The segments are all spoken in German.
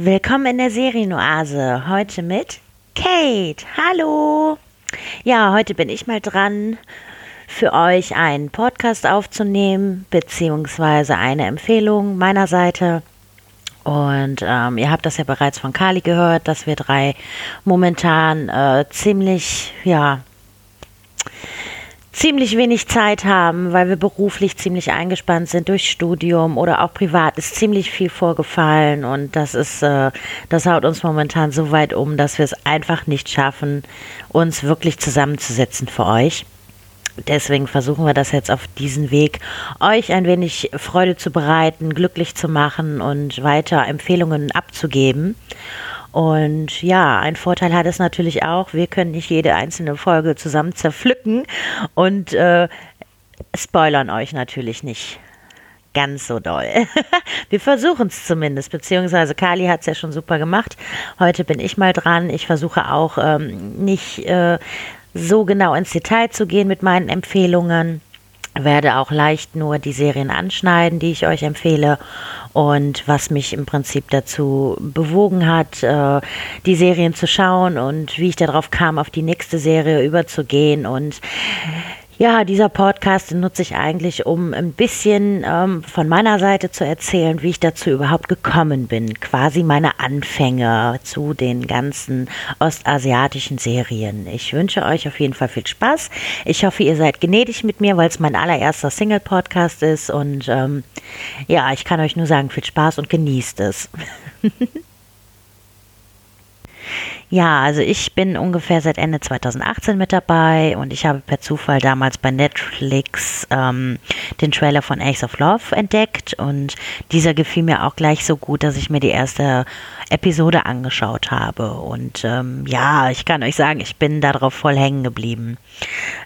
Willkommen in der Serienoase. Heute mit Kate. Hallo. Ja, heute bin ich mal dran, für euch einen Podcast aufzunehmen, beziehungsweise eine Empfehlung meiner Seite. Und ähm, ihr habt das ja bereits von Kali gehört, dass wir drei momentan äh, ziemlich, ja, ziemlich wenig Zeit haben, weil wir beruflich ziemlich eingespannt sind durch Studium oder auch privat ist ziemlich viel vorgefallen und das ist, äh, das haut uns momentan so weit um, dass wir es einfach nicht schaffen, uns wirklich zusammenzusetzen für euch. Deswegen versuchen wir das jetzt auf diesen Weg, euch ein wenig Freude zu bereiten, glücklich zu machen und weiter Empfehlungen abzugeben. Und ja, ein Vorteil hat es natürlich auch, wir können nicht jede einzelne Folge zusammen zerpflücken und äh, spoilern euch natürlich nicht ganz so doll. wir versuchen es zumindest, beziehungsweise Kali hat es ja schon super gemacht. Heute bin ich mal dran. Ich versuche auch ähm, nicht äh, so genau ins Detail zu gehen mit meinen Empfehlungen werde auch leicht nur die Serien anschneiden, die ich euch empfehle. Und was mich im Prinzip dazu bewogen hat, äh, die Serien zu schauen und wie ich darauf kam, auf die nächste Serie überzugehen. Und ja, dieser Podcast nutze ich eigentlich, um ein bisschen ähm, von meiner Seite zu erzählen, wie ich dazu überhaupt gekommen bin. Quasi meine Anfänge zu den ganzen ostasiatischen Serien. Ich wünsche euch auf jeden Fall viel Spaß. Ich hoffe, ihr seid gnädig mit mir, weil es mein allererster Single-Podcast ist. Und ähm, ja, ich kann euch nur sagen, viel Spaß und genießt es. Ja, also ich bin ungefähr seit Ende 2018 mit dabei und ich habe per Zufall damals bei Netflix ähm, den Trailer von Ace of Love entdeckt und dieser gefiel mir auch gleich so gut, dass ich mir die erste Episode angeschaut habe. Und ähm, ja, ich kann euch sagen, ich bin darauf voll hängen geblieben.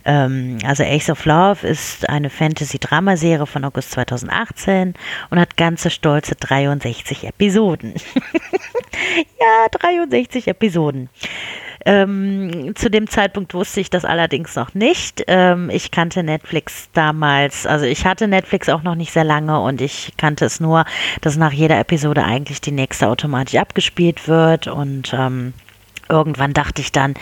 Ähm, also Ace of Love ist eine Fantasy-Drama-Serie von August 2018 und hat ganze stolze 63 Episoden. ja, 63 Episoden. Ähm, zu dem Zeitpunkt wusste ich das allerdings noch nicht. Ähm, ich kannte Netflix damals, also ich hatte Netflix auch noch nicht sehr lange und ich kannte es nur, dass nach jeder Episode eigentlich die nächste automatisch abgespielt wird und ähm, irgendwann dachte ich dann,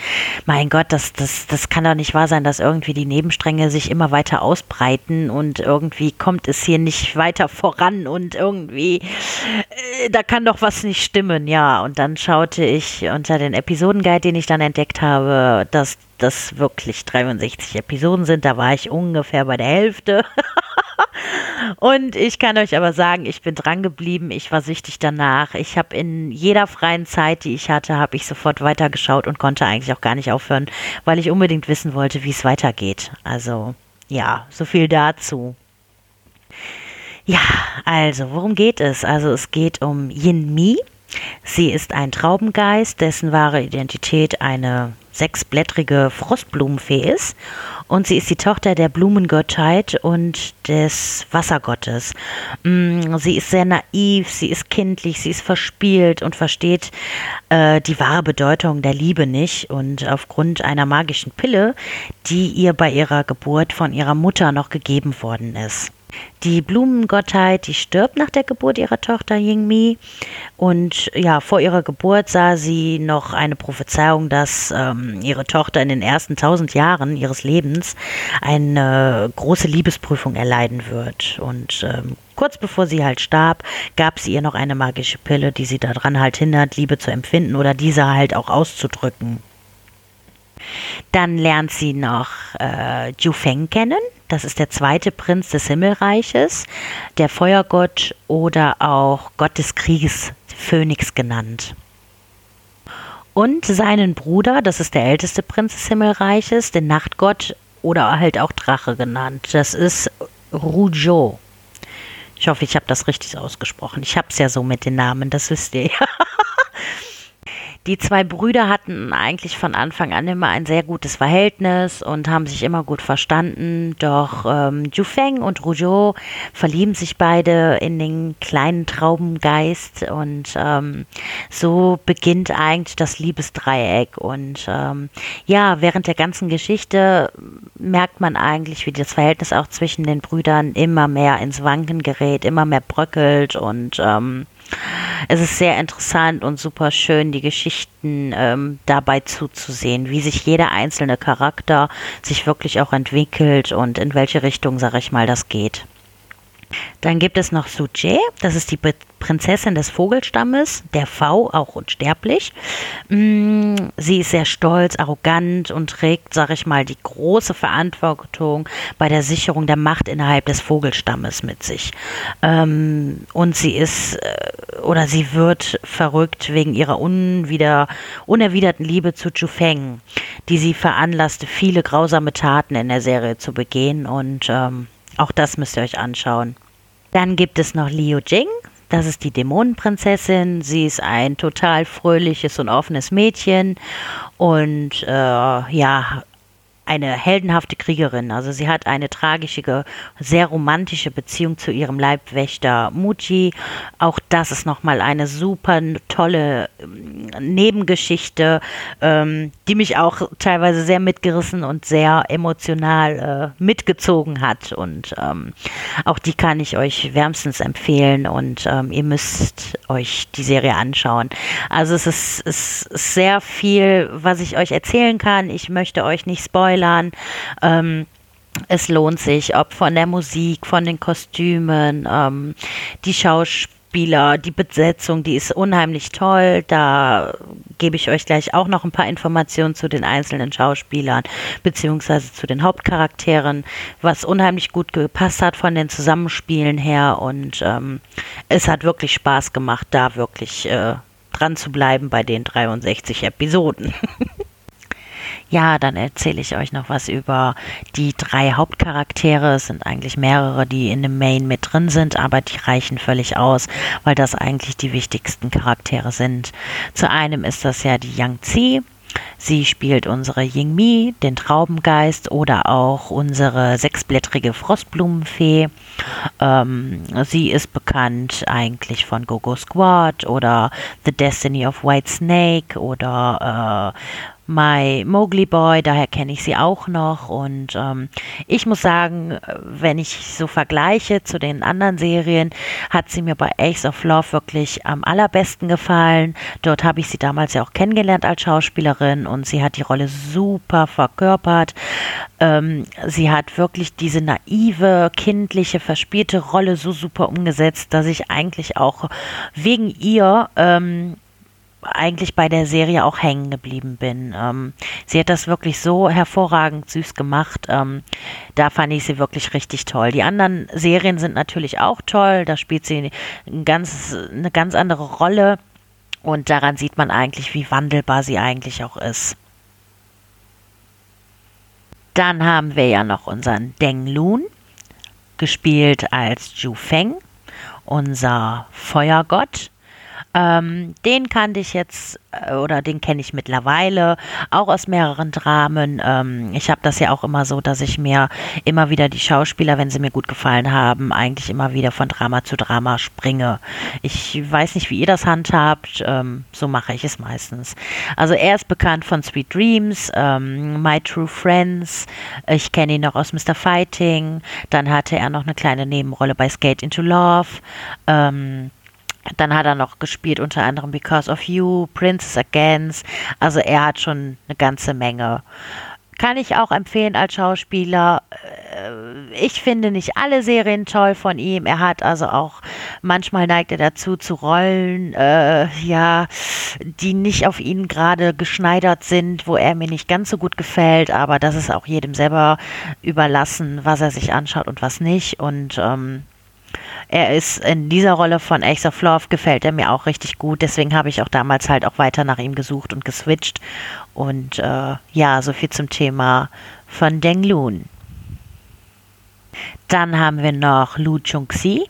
mein Gott, das, das, das kann doch nicht wahr sein, dass irgendwie die Nebenstränge sich immer weiter ausbreiten und irgendwie kommt es hier nicht weiter voran und irgendwie, äh, da kann doch was nicht stimmen, ja. Und dann schaute ich unter den Episodenguide, den ich dann entdeckt habe, dass das wirklich 63 Episoden sind. Da war ich ungefähr bei der Hälfte. Und ich kann euch aber sagen, ich bin dran geblieben. Ich war süchtig danach. Ich habe in jeder freien Zeit, die ich hatte, habe ich sofort weitergeschaut und konnte eigentlich auch gar nicht aufhören, weil ich unbedingt wissen wollte, wie es weitergeht. Also ja, so viel dazu. Ja, also worum geht es? Also es geht um Yin Mi. Sie ist ein Traubengeist, dessen wahre Identität eine sechsblättrige Frostblumenfee ist und sie ist die Tochter der Blumengottheit und des Wassergottes. Mm, sie ist sehr naiv, sie ist kindlich, sie ist verspielt und versteht äh, die wahre Bedeutung der Liebe nicht und aufgrund einer magischen Pille, die ihr bei ihrer Geburt von ihrer Mutter noch gegeben worden ist. Die Blumengottheit, die stirbt nach der Geburt ihrer Tochter Yingmi. Und ja, vor ihrer Geburt sah sie noch eine Prophezeiung, dass ähm, ihre Tochter in den ersten tausend Jahren ihres Lebens eine große Liebesprüfung erleiden wird. Und ähm, kurz bevor sie halt starb, gab sie ihr noch eine magische Pille, die sie daran halt hindert, Liebe zu empfinden oder diese halt auch auszudrücken. Dann lernt sie noch äh, Ju Feng kennen. Das ist der zweite Prinz des Himmelreiches, der Feuergott oder auch Gott des Krieges, Phönix genannt. Und seinen Bruder, das ist der älteste Prinz des Himmelreiches, den Nachtgott oder halt auch Drache genannt. Das ist Rujo. Ich hoffe, ich habe das richtig ausgesprochen. Ich habe es ja so mit den Namen, das wisst ihr ja. Die zwei Brüder hatten eigentlich von Anfang an immer ein sehr gutes Verhältnis und haben sich immer gut verstanden. Doch ähm, Jufeng und Rougeau verlieben sich beide in den kleinen Traubengeist und ähm, so beginnt eigentlich das Liebesdreieck. Und ähm, ja, während der ganzen Geschichte merkt man eigentlich, wie das Verhältnis auch zwischen den Brüdern immer mehr ins Wanken gerät, immer mehr bröckelt und ähm, es ist sehr interessant und super schön, die Geschichten ähm, dabei zuzusehen, wie sich jeder einzelne Charakter sich wirklich auch entwickelt und in welche Richtung, sag ich mal, das geht. Dann gibt es noch Suje, das ist die Prinzessin des Vogelstammes, der V, auch unsterblich. Mm, sie ist sehr stolz, arrogant und trägt, sag ich mal, die große Verantwortung bei der Sicherung der Macht innerhalb des Vogelstammes mit sich. Ähm, und sie ist äh, oder sie wird verrückt wegen ihrer unwider, unerwiderten Liebe zu Chu Feng, die sie veranlasste, viele grausame Taten in der Serie zu begehen und ähm, auch das müsst ihr euch anschauen. Dann gibt es noch Liu Jing. Das ist die Dämonenprinzessin. Sie ist ein total fröhliches und offenes Mädchen und äh, ja, eine heldenhafte Kriegerin. Also sie hat eine tragische, sehr romantische Beziehung zu ihrem Leibwächter Muji. Auch das ist nochmal eine super tolle ähm, Nebengeschichte, ähm, die mich auch teilweise sehr mitgerissen und sehr emotional äh, mitgezogen hat. Und ähm, auch die kann ich euch wärmstens empfehlen und ähm, ihr müsst euch die Serie anschauen. Also es ist, es ist sehr viel, was ich euch erzählen kann. Ich möchte euch nicht spoilern Spoilern. Ähm, es lohnt sich, ob von der Musik, von den Kostümen, ähm, die Schauspieler, die Besetzung, die ist unheimlich toll. Da gebe ich euch gleich auch noch ein paar Informationen zu den einzelnen Schauspielern beziehungsweise zu den Hauptcharakteren, was unheimlich gut gepasst hat von den Zusammenspielen her und ähm, es hat wirklich Spaß gemacht, da wirklich äh, dran zu bleiben bei den 63 Episoden. Ja, dann erzähle ich euch noch was über die drei Hauptcharaktere. Es sind eigentlich mehrere, die in dem Main mit drin sind, aber die reichen völlig aus, weil das eigentlich die wichtigsten Charaktere sind. Zu einem ist das ja die Yang Zi. Sie spielt unsere Yingmi, den Traubengeist oder auch unsere sechsblättrige Frostblumenfee. Ähm, sie ist bekannt eigentlich von Gogo Squad oder The Destiny of White Snake oder äh, My Mowgli Boy, daher kenne ich sie auch noch. Und ähm, ich muss sagen, wenn ich so vergleiche zu den anderen Serien, hat sie mir bei Ace of Love wirklich am allerbesten gefallen. Dort habe ich sie damals ja auch kennengelernt als Schauspielerin und sie hat die Rolle super verkörpert. Ähm, sie hat wirklich diese naive, kindliche, verspielte Rolle so super umgesetzt, dass ich eigentlich auch wegen ihr ähm, eigentlich bei der Serie auch hängen geblieben bin. Ähm, sie hat das wirklich so hervorragend süß gemacht. Ähm, da fand ich sie wirklich richtig toll. Die anderen Serien sind natürlich auch toll. Da spielt sie ein ganz, eine ganz andere Rolle. Und daran sieht man eigentlich, wie wandelbar sie eigentlich auch ist. Dann haben wir ja noch unseren Deng Lun, gespielt als Ju Feng, unser Feuergott. Ähm, den kannte ich jetzt äh, oder den kenne ich mittlerweile auch aus mehreren Dramen. Ähm, ich habe das ja auch immer so, dass ich mir immer wieder die Schauspieler, wenn sie mir gut gefallen haben, eigentlich immer wieder von Drama zu Drama springe. Ich weiß nicht, wie ihr das handhabt. Ähm, so mache ich es meistens. Also er ist bekannt von Sweet Dreams, ähm, My True Friends. Ich kenne ihn noch aus Mr. Fighting. Dann hatte er noch eine kleine Nebenrolle bei Skate into Love. Ähm, dann hat er noch gespielt, unter anderem Because of You, Princess Against. Also er hat schon eine ganze Menge. Kann ich auch empfehlen als Schauspieler. Äh, ich finde nicht alle Serien toll von ihm. Er hat also auch, manchmal neigt er dazu zu Rollen, äh, ja, die nicht auf ihn gerade geschneidert sind, wo er mir nicht ganz so gut gefällt. Aber das ist auch jedem selber überlassen, was er sich anschaut und was nicht. Und ähm, er ist in dieser Rolle von Ace of Love gefällt er mir auch richtig gut. Deswegen habe ich auch damals halt auch weiter nach ihm gesucht und geswitcht. Und äh, ja, so viel zum Thema von Deng Lun. Dann haben wir noch Lu Chung-Si.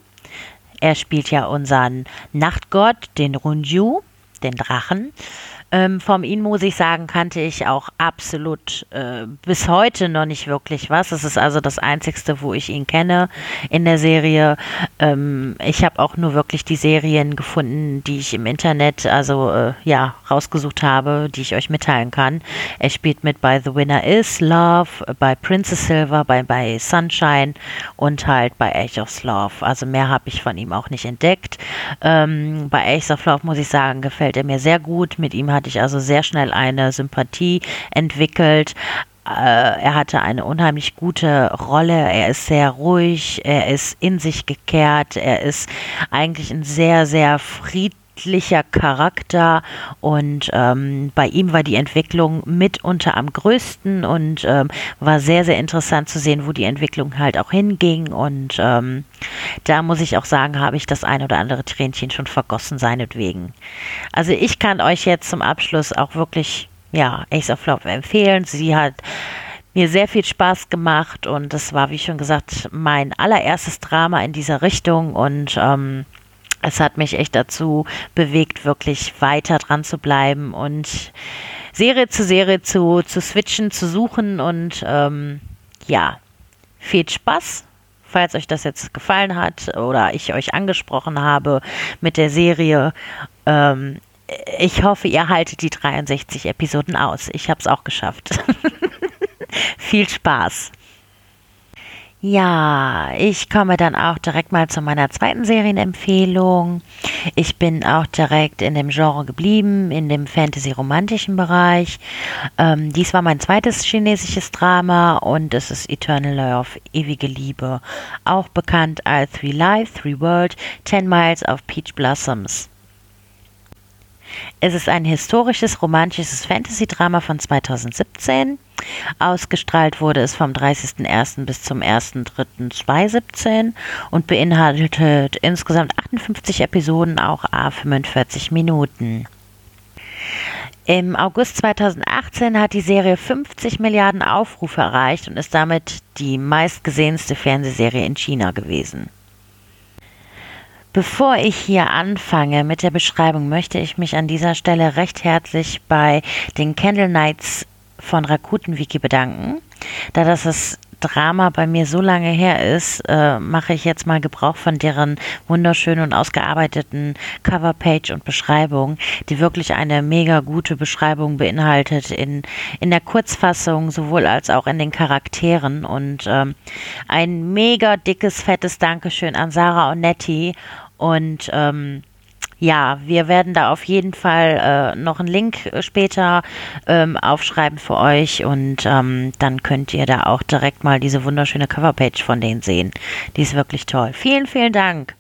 Er spielt ja unseren Nachtgott, den Runju, den Drachen. Ähm, vom ihn muss ich sagen, kannte ich auch absolut äh, bis heute noch nicht wirklich was. Es ist also das Einzigste, wo ich ihn kenne in der Serie. Ähm, ich habe auch nur wirklich die Serien gefunden, die ich im Internet, also äh, ja, rausgesucht habe, die ich euch mitteilen kann. Er spielt mit bei The Winner Is Love, bei Princess Silver, bei, bei Sunshine und halt bei Age of Love. Also mehr habe ich von ihm auch nicht entdeckt. Ähm, bei Age of Love muss ich sagen, gefällt er mir sehr gut. Mit ihm hatte ich also sehr schnell eine Sympathie entwickelt. Äh, er hatte eine unheimlich gute Rolle. Er ist sehr ruhig, er ist in sich gekehrt, er ist eigentlich ein sehr, sehr friedlicher Charakter und ähm, bei ihm war die Entwicklung mitunter am größten und ähm, war sehr, sehr interessant zu sehen, wo die Entwicklung halt auch hinging und ähm, da muss ich auch sagen, habe ich das ein oder andere Tränchen schon vergossen seinetwegen. Also ich kann euch jetzt zum Abschluss auch wirklich ja, Ace of Love empfehlen. Sie hat mir sehr viel Spaß gemacht und das war, wie schon gesagt, mein allererstes Drama in dieser Richtung und ähm, es hat mich echt dazu bewegt, wirklich weiter dran zu bleiben und Serie zu Serie zu, zu switchen, zu suchen und ähm, ja, viel Spaß. Falls euch das jetzt gefallen hat oder ich euch angesprochen habe mit der Serie, ähm, ich hoffe, ihr haltet die 63 Episoden aus. Ich habe es auch geschafft. Viel Spaß. Ja, ich komme dann auch direkt mal zu meiner zweiten Serienempfehlung. Ich bin auch direkt in dem Genre geblieben, in dem Fantasy-romantischen Bereich. Ähm, dies war mein zweites chinesisches Drama und es ist Eternal Love, ewige Liebe, auch bekannt als Three Life, Three World, Ten Miles of Peach Blossoms. Es ist ein historisches, romantisches Fantasy-Drama von 2017. Ausgestrahlt wurde es vom 30.01. bis zum 1.03.2017 und beinhaltet insgesamt 58 Episoden, auch a 45 Minuten. Im August 2018 hat die Serie 50 Milliarden Aufrufe erreicht und ist damit die meistgesehenste Fernsehserie in China gewesen. Bevor ich hier anfange mit der Beschreibung, möchte ich mich an dieser Stelle recht herzlich bei den Candle Knights von Rakuten Wiki bedanken. Da das das Drama bei mir so lange her ist, äh, mache ich jetzt mal Gebrauch von deren wunderschönen und ausgearbeiteten Coverpage und Beschreibung, die wirklich eine mega gute Beschreibung beinhaltet in, in der Kurzfassung sowohl als auch in den Charakteren und ähm, ein mega dickes, fettes Dankeschön an Sarah und Nettie und ähm, ja, wir werden da auf jeden Fall äh, noch einen Link äh, später ähm, aufschreiben für euch und ähm, dann könnt ihr da auch direkt mal diese wunderschöne Coverpage von denen sehen. Die ist wirklich toll. Vielen, vielen Dank.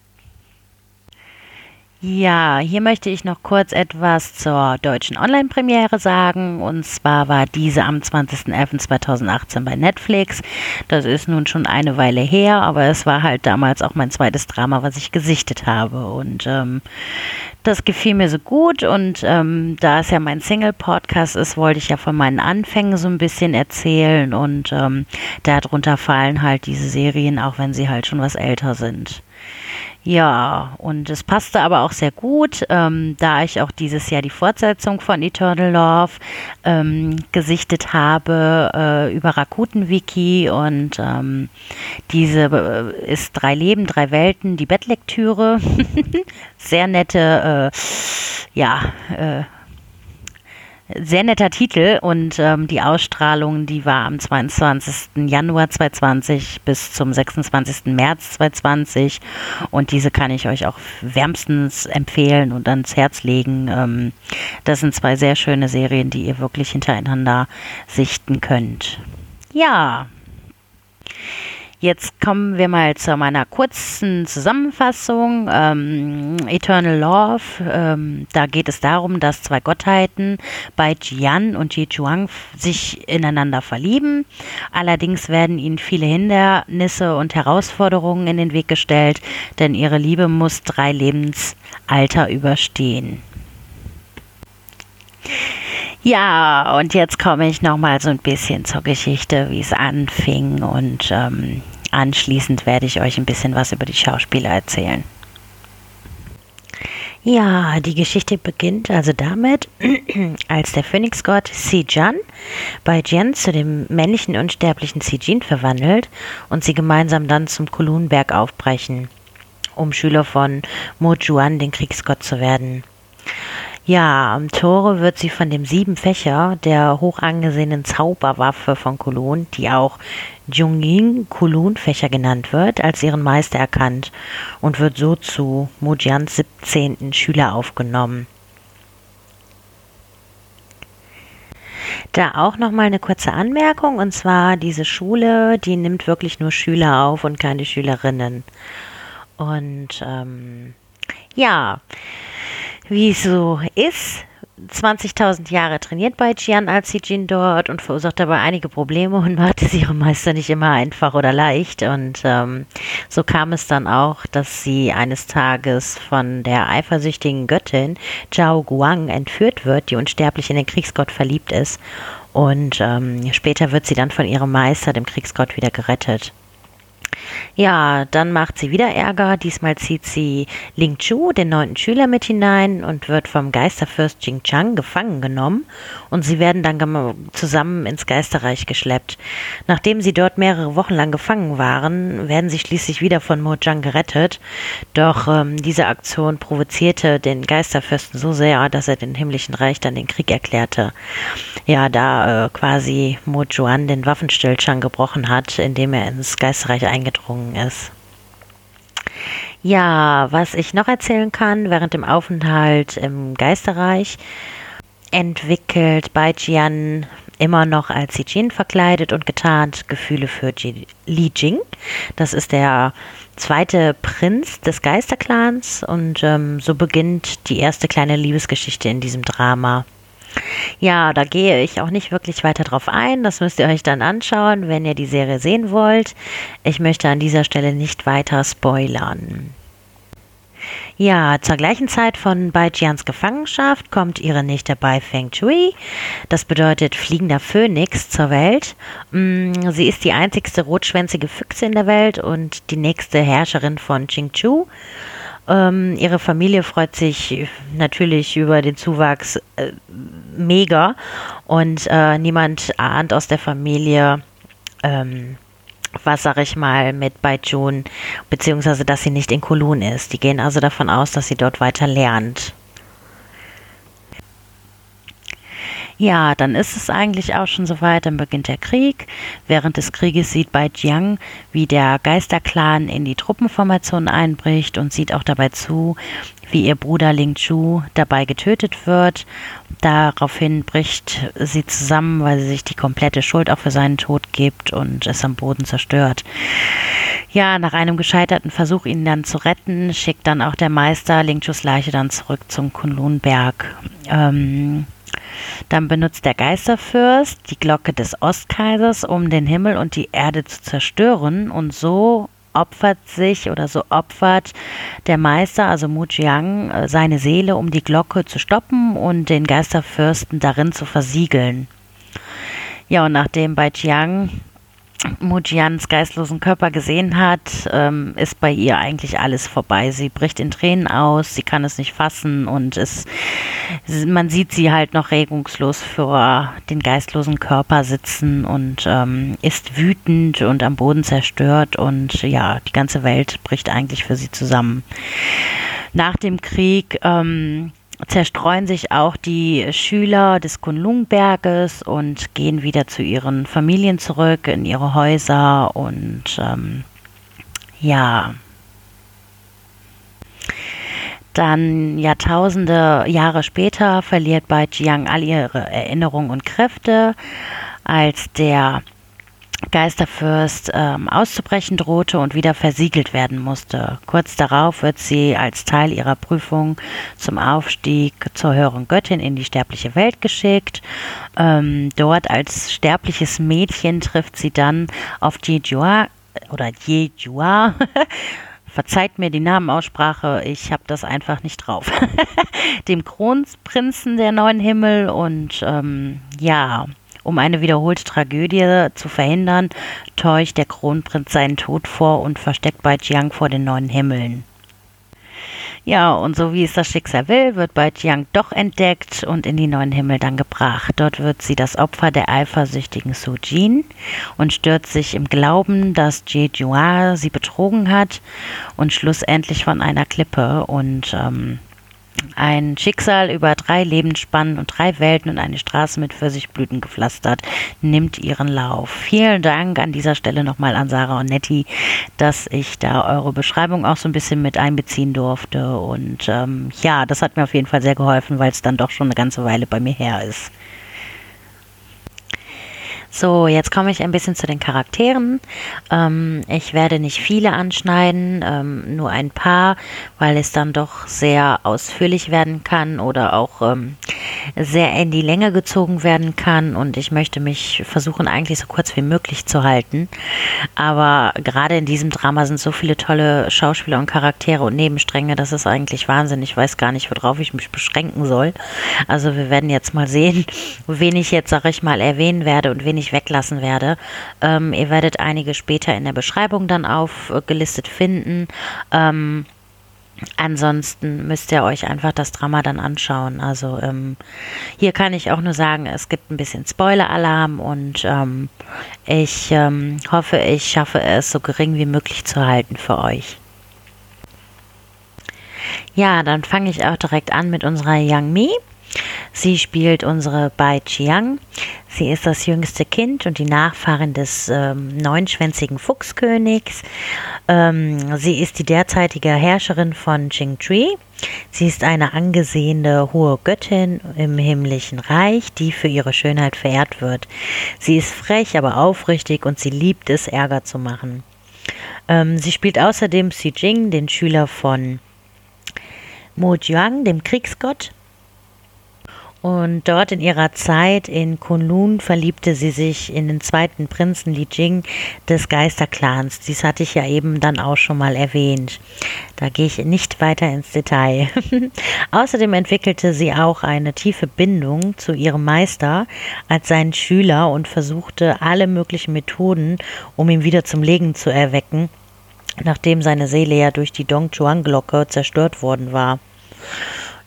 Ja, hier möchte ich noch kurz etwas zur deutschen Online-Premiere sagen. Und zwar war diese am 20.11.2018 bei Netflix. Das ist nun schon eine Weile her, aber es war halt damals auch mein zweites Drama, was ich gesichtet habe. Und ähm, das gefiel mir so gut. Und ähm, da es ja mein Single-Podcast ist, wollte ich ja von meinen Anfängen so ein bisschen erzählen. Und ähm, darunter fallen halt diese Serien, auch wenn sie halt schon was älter sind. Ja, und es passte aber auch sehr gut, ähm, da ich auch dieses Jahr die Fortsetzung von Eternal Love ähm, gesichtet habe äh, über Rakuten Wiki und ähm, diese äh, ist drei Leben, drei Welten, die Bettlektüre. sehr nette, äh, ja, äh, sehr netter Titel und ähm, die Ausstrahlung, die war am 22. Januar 2020 bis zum 26. März 2020 und diese kann ich euch auch wärmstens empfehlen und ans Herz legen. Ähm, das sind zwei sehr schöne Serien, die ihr wirklich hintereinander sichten könnt. Ja. Jetzt kommen wir mal zu meiner kurzen Zusammenfassung. Ähm, Eternal Love, ähm, da geht es darum, dass zwei Gottheiten bei Jian und Jichuang sich ineinander verlieben. Allerdings werden ihnen viele Hindernisse und Herausforderungen in den Weg gestellt, denn ihre Liebe muss drei Lebensalter überstehen. Ja, und jetzt komme ich noch mal so ein bisschen zur Geschichte, wie es anfing und ähm, anschließend werde ich euch ein bisschen was über die Schauspieler erzählen. Ja, die Geschichte beginnt also damit, als der Phönixgott Si-Jan bei Jian zu dem männlichen unsterblichen Si-Jin verwandelt und sie gemeinsam dann zum Kulunberg aufbrechen, um Schüler von Mo Juan, den Kriegsgott, zu werden. Ja, am Tore wird sie von dem Siebenfächer, der hoch angesehenen Zauberwaffe von Kulun, die auch Jungying Kulun-Fächer genannt wird, als ihren Meister erkannt und wird so zu Mujians 17. Schüler aufgenommen. Da auch noch mal eine kurze Anmerkung und zwar diese Schule, die nimmt wirklich nur Schüler auf und keine Schülerinnen. Und ähm, ja, wie es so ist. 20.000 Jahre trainiert bei Jian Alcijin dort und verursacht dabei einige Probleme und macht es ihrem Meister nicht immer einfach oder leicht. Und ähm, so kam es dann auch, dass sie eines Tages von der eifersüchtigen Göttin Zhao Guang entführt wird, die unsterblich in den Kriegsgott verliebt ist. Und ähm, später wird sie dann von ihrem Meister, dem Kriegsgott, wieder gerettet. Ja, dann macht sie wieder Ärger. Diesmal zieht sie Ling Chu, den neunten Schüler, mit hinein und wird vom Geisterfürst Jing Chang gefangen genommen. Und sie werden dann zusammen ins Geisterreich geschleppt. Nachdem sie dort mehrere Wochen lang gefangen waren, werden sie schließlich wieder von Mo Zhang gerettet. Doch ähm, diese Aktion provozierte den Geisterfürsten so sehr, dass er den himmlischen Reich dann den Krieg erklärte. Ja, da äh, quasi Mo Juan den Waffenstillstand gebrochen hat, indem er ins Geisterreich eingedrungen ist. Ja, was ich noch erzählen kann, während dem Aufenthalt im Geisterreich entwickelt Bai Jian immer noch als Jin verkleidet und getarnt Gefühle für Li Jing. Das ist der zweite Prinz des Geisterclans und ähm, so beginnt die erste kleine Liebesgeschichte in diesem Drama. Ja, da gehe ich auch nicht wirklich weiter drauf ein. Das müsst ihr euch dann anschauen, wenn ihr die Serie sehen wollt. Ich möchte an dieser Stelle nicht weiter spoilern. Ja, zur gleichen Zeit von Bai Jians Gefangenschaft kommt ihre Nichte Bai Feng Chui. Das bedeutet fliegender Phönix zur Welt. Mm, sie ist die einzigste rotschwänzige Füchse in der Welt und die nächste Herrscherin von Qingchu. Ähm, ihre Familie freut sich natürlich über den Zuwachs äh, mega und äh, niemand ahnt aus der Familie, ähm, was sag ich mal mit Baijun, beziehungsweise dass sie nicht in Kulun ist. Die gehen also davon aus, dass sie dort weiter lernt. Ja, dann ist es eigentlich auch schon soweit, dann beginnt der Krieg. Während des Krieges sieht Bai Jiang, wie der Geisterclan in die Truppenformation einbricht und sieht auch dabei zu, wie ihr Bruder Ling Chu dabei getötet wird. Daraufhin bricht sie zusammen, weil sie sich die komplette Schuld auch für seinen Tod gibt und es am Boden zerstört. Ja, nach einem gescheiterten Versuch, ihn dann zu retten, schickt dann auch der Meister Ling Chus Leiche dann zurück zum Kunlunberg. Ähm, dann benutzt der Geisterfürst die Glocke des Ostkaisers, um den Himmel und die Erde zu zerstören und so opfert sich oder so opfert der Meister, also Mu Jiang, äh, seine Seele, um die Glocke zu stoppen und den Geisterfürsten darin zu versiegeln. Ja, und nachdem bei Jiang Mujians geistlosen Körper gesehen hat, ähm, ist bei ihr eigentlich alles vorbei. Sie bricht in Tränen aus, sie kann es nicht fassen und es, man sieht sie halt noch regungslos vor den geistlosen Körper sitzen und ähm, ist wütend und am Boden zerstört und ja, die ganze Welt bricht eigentlich für sie zusammen. Nach dem Krieg ähm, zerstreuen sich auch die Schüler des Kunlungberges und gehen wieder zu ihren Familien zurück, in ihre Häuser und ähm, ja. Dann Jahrtausende Jahre später verliert Bai Jiang all ihre Erinnerungen und Kräfte, als der Geisterfürst ähm, auszubrechen drohte und wieder versiegelt werden musste. Kurz darauf wird sie als Teil ihrer Prüfung zum Aufstieg zur höheren Göttin in die sterbliche Welt geschickt. Ähm, dort als sterbliches Mädchen trifft sie dann auf Jejua oder Jejua. Verzeiht mir die Namenaussprache, ich habe das einfach nicht drauf. Dem Kronprinzen der neuen Himmel und ähm, ja, um eine wiederholte Tragödie zu verhindern, täuscht der Kronprinz seinen Tod vor und versteckt Bai Jiang vor den neuen Himmeln. Ja, und so wie es das Schicksal will, wird Bai Jiang doch entdeckt und in die neuen Himmel dann gebracht. Dort wird sie das Opfer der eifersüchtigen Su Jin und stürzt sich im Glauben, dass Jie Jua sie betrogen hat und schlussendlich von einer Klippe und ähm, ein Schicksal über drei Lebensspannen und drei Welten und eine Straße mit Pfirsichblüten gepflastert nimmt ihren Lauf. Vielen Dank an dieser Stelle nochmal an Sarah und Nettie, dass ich da eure Beschreibung auch so ein bisschen mit einbeziehen durfte. Und ähm, ja, das hat mir auf jeden Fall sehr geholfen, weil es dann doch schon eine ganze Weile bei mir her ist. So, jetzt komme ich ein bisschen zu den Charakteren. Ähm, ich werde nicht viele anschneiden, ähm, nur ein paar, weil es dann doch sehr ausführlich werden kann oder auch ähm, sehr in die Länge gezogen werden kann. Und ich möchte mich versuchen, eigentlich so kurz wie möglich zu halten. Aber gerade in diesem Drama sind so viele tolle Schauspieler und Charaktere und Nebenstränge, das ist eigentlich Wahnsinn. Ich weiß gar nicht, worauf ich mich beschränken soll. Also wir werden jetzt mal sehen, wen ich jetzt, sag ich mal, erwähnen werde und wen ich weglassen werde. Ähm, ihr werdet einige später in der Beschreibung dann aufgelistet finden. Ähm, Ansonsten müsst ihr euch einfach das Drama dann anschauen. Also ähm, hier kann ich auch nur sagen, es gibt ein bisschen Spoiler-Alarm und ähm, ich ähm, hoffe, ich schaffe es so gering wie möglich zu halten für euch. Ja, dann fange ich auch direkt an mit unserer Young Me. Sie spielt unsere Bai Chiang. Sie ist das jüngste Kind und die Nachfahrin des ähm, neunschwänzigen Fuchskönigs. Ähm, sie ist die derzeitige Herrscherin von Qingtree. Sie ist eine angesehene hohe Göttin im himmlischen Reich, die für ihre Schönheit verehrt wird. Sie ist frech, aber aufrichtig und sie liebt es, Ärger zu machen. Ähm, sie spielt außerdem Xi Jing, den Schüler von Mo Jiang, dem Kriegsgott. Und dort in ihrer Zeit in Kunlun verliebte sie sich in den zweiten Prinzen Li Jing des Geisterclans. Dies hatte ich ja eben dann auch schon mal erwähnt. Da gehe ich nicht weiter ins Detail. Außerdem entwickelte sie auch eine tiefe Bindung zu ihrem Meister als seinen Schüler und versuchte alle möglichen Methoden, um ihn wieder zum Leben zu erwecken, nachdem seine Seele ja durch die Dongchuan-Glocke zerstört worden war.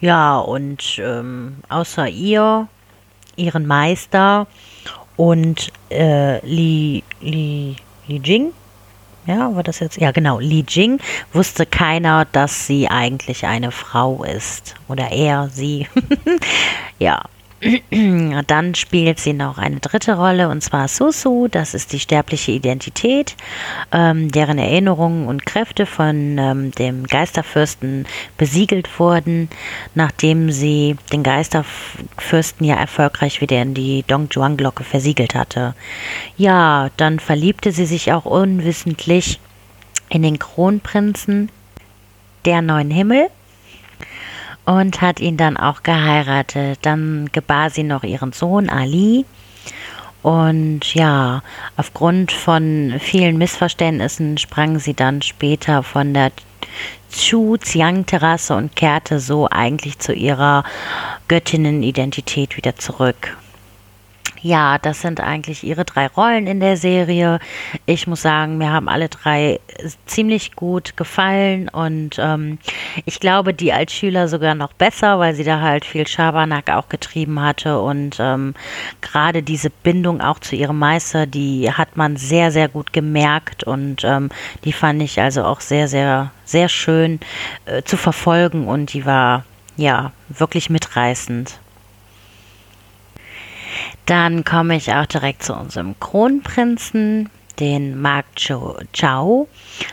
Ja, und ähm, außer ihr, ihren Meister und äh, Li, Li, Li Jing, ja, war das jetzt? Ja, genau. Li Jing wusste keiner, dass sie eigentlich eine Frau ist. Oder er, sie. ja. Dann spielt sie noch eine dritte Rolle und zwar Susu, das ist die sterbliche Identität, ähm, deren Erinnerungen und Kräfte von ähm, dem Geisterfürsten besiegelt wurden, nachdem sie den Geisterfürsten ja erfolgreich wieder in die Dongjuan-Glocke versiegelt hatte. Ja, dann verliebte sie sich auch unwissentlich in den Kronprinzen der neuen Himmel und hat ihn dann auch geheiratet. Dann gebar sie noch ihren Sohn Ali. Und ja, aufgrund von vielen Missverständnissen sprang sie dann später von der Chu-Ziang-Terrasse und kehrte so eigentlich zu ihrer Göttinnenidentität wieder zurück. Ja, das sind eigentlich ihre drei Rollen in der Serie. Ich muss sagen, mir haben alle drei ziemlich gut gefallen und ähm, ich glaube, die als Schüler sogar noch besser, weil sie da halt viel Schabernack auch getrieben hatte und ähm, gerade diese Bindung auch zu ihrem Meister, die hat man sehr, sehr gut gemerkt und ähm, die fand ich also auch sehr, sehr, sehr schön äh, zu verfolgen und die war ja wirklich mitreißend. Dann komme ich auch direkt zu unserem Kronprinzen, den Mark Chao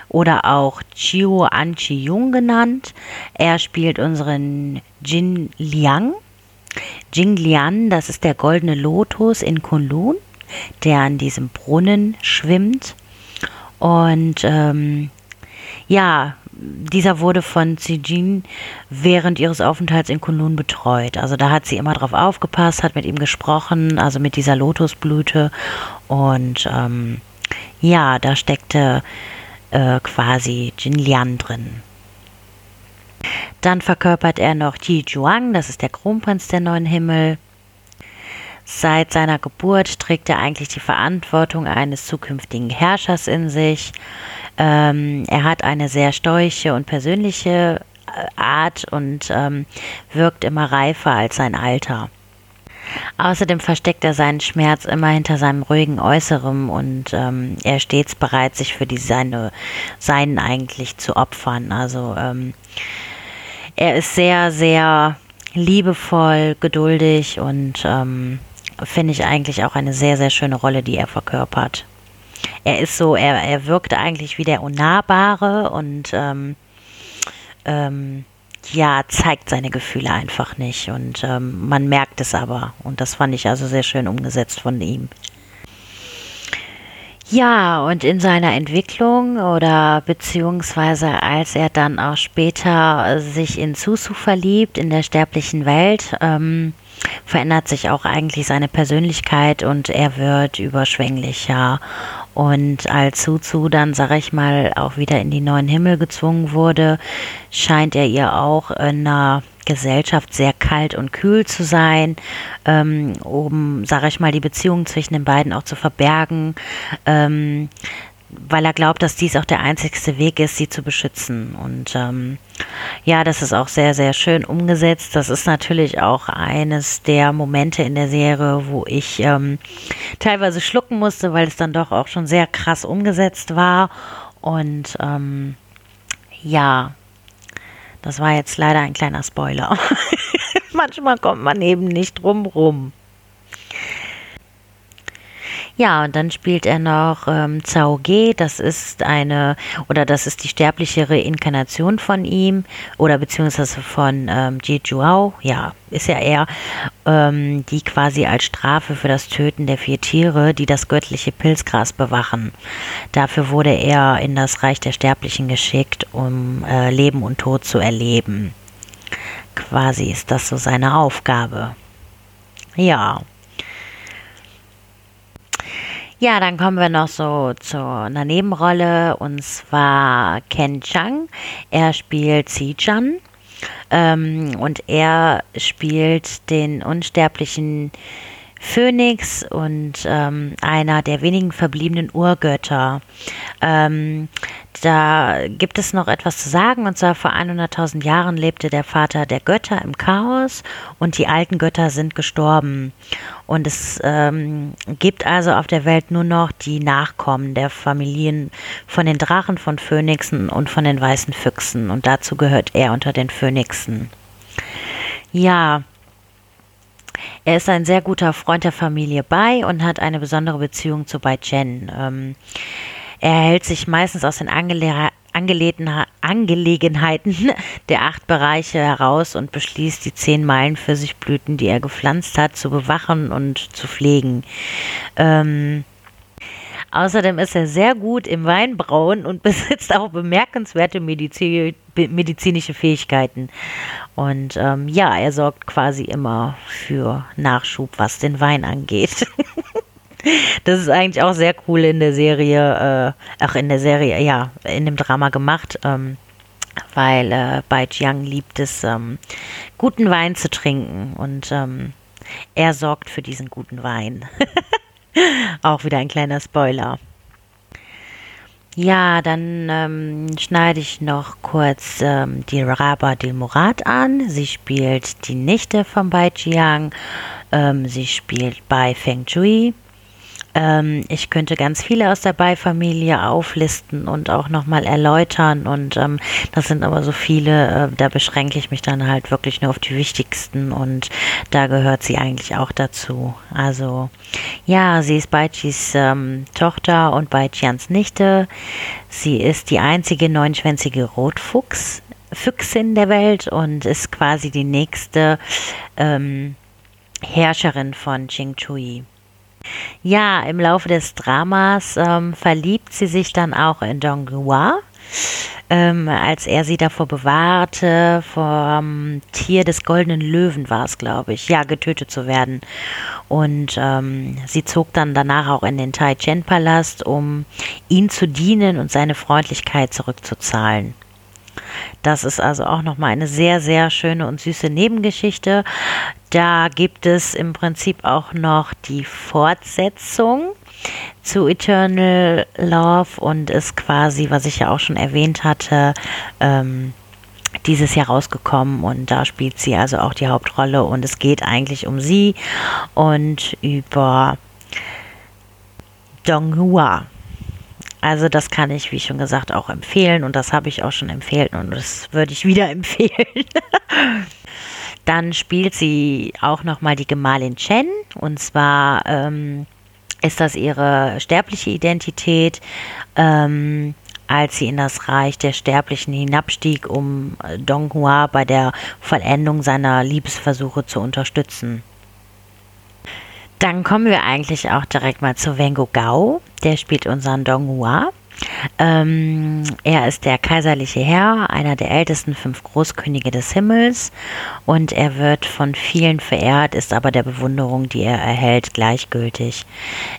oder auch Chiu Anchi-Jung genannt. Er spielt unseren Jin Liang. Jing Lian, das ist der goldene Lotus in Kunlun, der an diesem Brunnen schwimmt. Und ähm, ja, dieser wurde von Zijin während ihres Aufenthalts in Kunlun betreut. Also da hat sie immer drauf aufgepasst, hat mit ihm gesprochen, also mit dieser Lotusblüte. Und ähm, ja, da steckte äh, quasi Jin Lian drin. Dann verkörpert er noch Ji Zhuang, das ist der Kronprinz der neuen Himmel. Seit seiner Geburt trägt er eigentlich die Verantwortung eines zukünftigen Herrschers in sich. Ähm, er hat eine sehr stoische und persönliche Art und ähm, wirkt immer reifer als sein Alter. Außerdem versteckt er seinen Schmerz immer hinter seinem ruhigen Äußerem und ähm, er ist stets bereit, sich für die seine, seinen eigentlich zu opfern. Also ähm, er ist sehr, sehr liebevoll, geduldig und ähm, finde ich eigentlich auch eine sehr, sehr schöne Rolle, die er verkörpert. Er ist so, er, er wirkt eigentlich wie der Unnahbare und ähm, ähm, ja, zeigt seine Gefühle einfach nicht. Und ähm, man merkt es aber. Und das fand ich also sehr schön umgesetzt von ihm. Ja, und in seiner Entwicklung oder beziehungsweise als er dann auch später sich in Susu verliebt, in der sterblichen Welt, ähm, verändert sich auch eigentlich seine Persönlichkeit und er wird überschwänglicher. Und als Suzu dann, sag ich mal, auch wieder in die neuen Himmel gezwungen wurde, scheint er ihr auch in einer Gesellschaft sehr kalt und kühl zu sein, ähm, um, sag ich mal, die Beziehung zwischen den beiden auch zu verbergen. Ähm, weil er glaubt, dass dies auch der einzigste Weg ist, sie zu beschützen. Und ähm, ja, das ist auch sehr, sehr schön umgesetzt. Das ist natürlich auch eines der Momente in der Serie, wo ich ähm, teilweise schlucken musste, weil es dann doch auch schon sehr krass umgesetzt war. Und ähm, ja, das war jetzt leider ein kleiner Spoiler. Manchmal kommt man eben nicht drum rum. Ja, und dann spielt er noch ähm, Zhao Ge, das ist eine, oder das ist die sterbliche Reinkarnation von ihm, oder beziehungsweise von ähm, Ji Zhuao, ja, ist ja er, ähm, die quasi als Strafe für das Töten der vier Tiere, die das göttliche Pilzgras bewachen. Dafür wurde er in das Reich der Sterblichen geschickt, um äh, Leben und Tod zu erleben. Quasi ist das so seine Aufgabe. Ja. Ja, dann kommen wir noch so zu einer Nebenrolle und zwar Ken Chang. Er spielt Chan ähm, und er spielt den unsterblichen Phönix und ähm, einer der wenigen verbliebenen Urgötter. Ähm, da gibt es noch etwas zu sagen, und zwar vor 100.000 Jahren lebte der Vater der Götter im Chaos und die alten Götter sind gestorben. Und es ähm, gibt also auf der Welt nur noch die Nachkommen der Familien von den Drachen, von Phönixen und von den weißen Füchsen. Und dazu gehört er unter den Phönixen. Ja, er ist ein sehr guter Freund der Familie Bai und hat eine besondere Beziehung zu Bai Chen. Ähm, er hält sich meistens aus den Angele Angelegenheiten der acht Bereiche heraus und beschließt, die zehn Meilen Pfirsichblüten, die er gepflanzt hat, zu bewachen und zu pflegen. Ähm, Außerdem ist er sehr gut im Weinbrauen und besitzt auch bemerkenswerte Medizin, medizinische Fähigkeiten. Und ähm, ja, er sorgt quasi immer für Nachschub, was den Wein angeht. Das ist eigentlich auch sehr cool in der Serie, äh, ach in der Serie, ja, in dem Drama gemacht, ähm, weil äh, Bai Jiang liebt es, ähm, guten Wein zu trinken und ähm, er sorgt für diesen guten Wein. auch wieder ein kleiner Spoiler. Ja, dann ähm, schneide ich noch kurz ähm, die Raba Dil Murad an. Sie spielt die Nichte von Bai Jiang. Ähm, sie spielt bei Feng Jui. Ähm, ich könnte ganz viele aus der Bai-Familie auflisten und auch nochmal erläutern. Und ähm, das sind aber so viele, äh, da beschränke ich mich dann halt wirklich nur auf die wichtigsten. Und da gehört sie eigentlich auch dazu. Also ja, sie ist Baichis ähm, Tochter und Baichians Nichte. Sie ist die einzige neunschwänzige Rotfuchs. Füchsin der Welt und ist quasi die nächste ähm, Herrscherin von Qing Chui. Ja, im Laufe des Dramas ähm, verliebt sie sich dann auch in Dong Hua, ähm, als er sie davor bewahrte, vom Tier des goldenen Löwen war es, glaube ich, ja, getötet zu werden. Und ähm, sie zog dann danach auch in den Tai Chen Palast, um ihn zu dienen und seine Freundlichkeit zurückzuzahlen. Das ist also auch nochmal eine sehr, sehr schöne und süße Nebengeschichte. Da gibt es im Prinzip auch noch die Fortsetzung zu Eternal Love und ist quasi, was ich ja auch schon erwähnt hatte, ähm, dieses Jahr rausgekommen und da spielt sie also auch die Hauptrolle und es geht eigentlich um sie und über Donghua. Also das kann ich, wie schon gesagt, auch empfehlen und das habe ich auch schon empfehlen und das würde ich wieder empfehlen. Dann spielt sie auch nochmal die Gemahlin Chen und zwar ähm, ist das ihre sterbliche Identität, ähm, als sie in das Reich der Sterblichen hinabstieg, um Dong Hua bei der Vollendung seiner Liebesversuche zu unterstützen. Dann kommen wir eigentlich auch direkt mal zu Wengo Gao. Der spielt unseren Dong Hua. Ähm, er ist der kaiserliche Herr, einer der ältesten fünf Großkönige des Himmels und er wird von vielen verehrt, ist aber der Bewunderung, die er erhält, gleichgültig.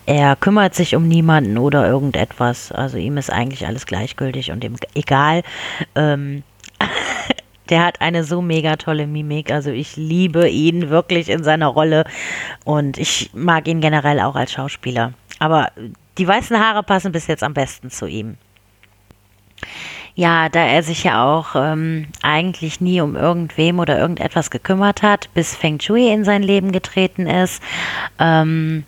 Er kümmert sich um niemanden oder irgendetwas, also ihm ist eigentlich alles gleichgültig und ihm egal. Ähm, der hat eine so mega tolle Mimik. Also ich liebe ihn wirklich in seiner Rolle und ich mag ihn generell auch als Schauspieler. Aber die weißen Haare passen bis jetzt am besten zu ihm. Ja, da er sich ja auch ähm, eigentlich nie um irgendwem oder irgendetwas gekümmert hat, bis Feng Shui in sein Leben getreten ist, ähm,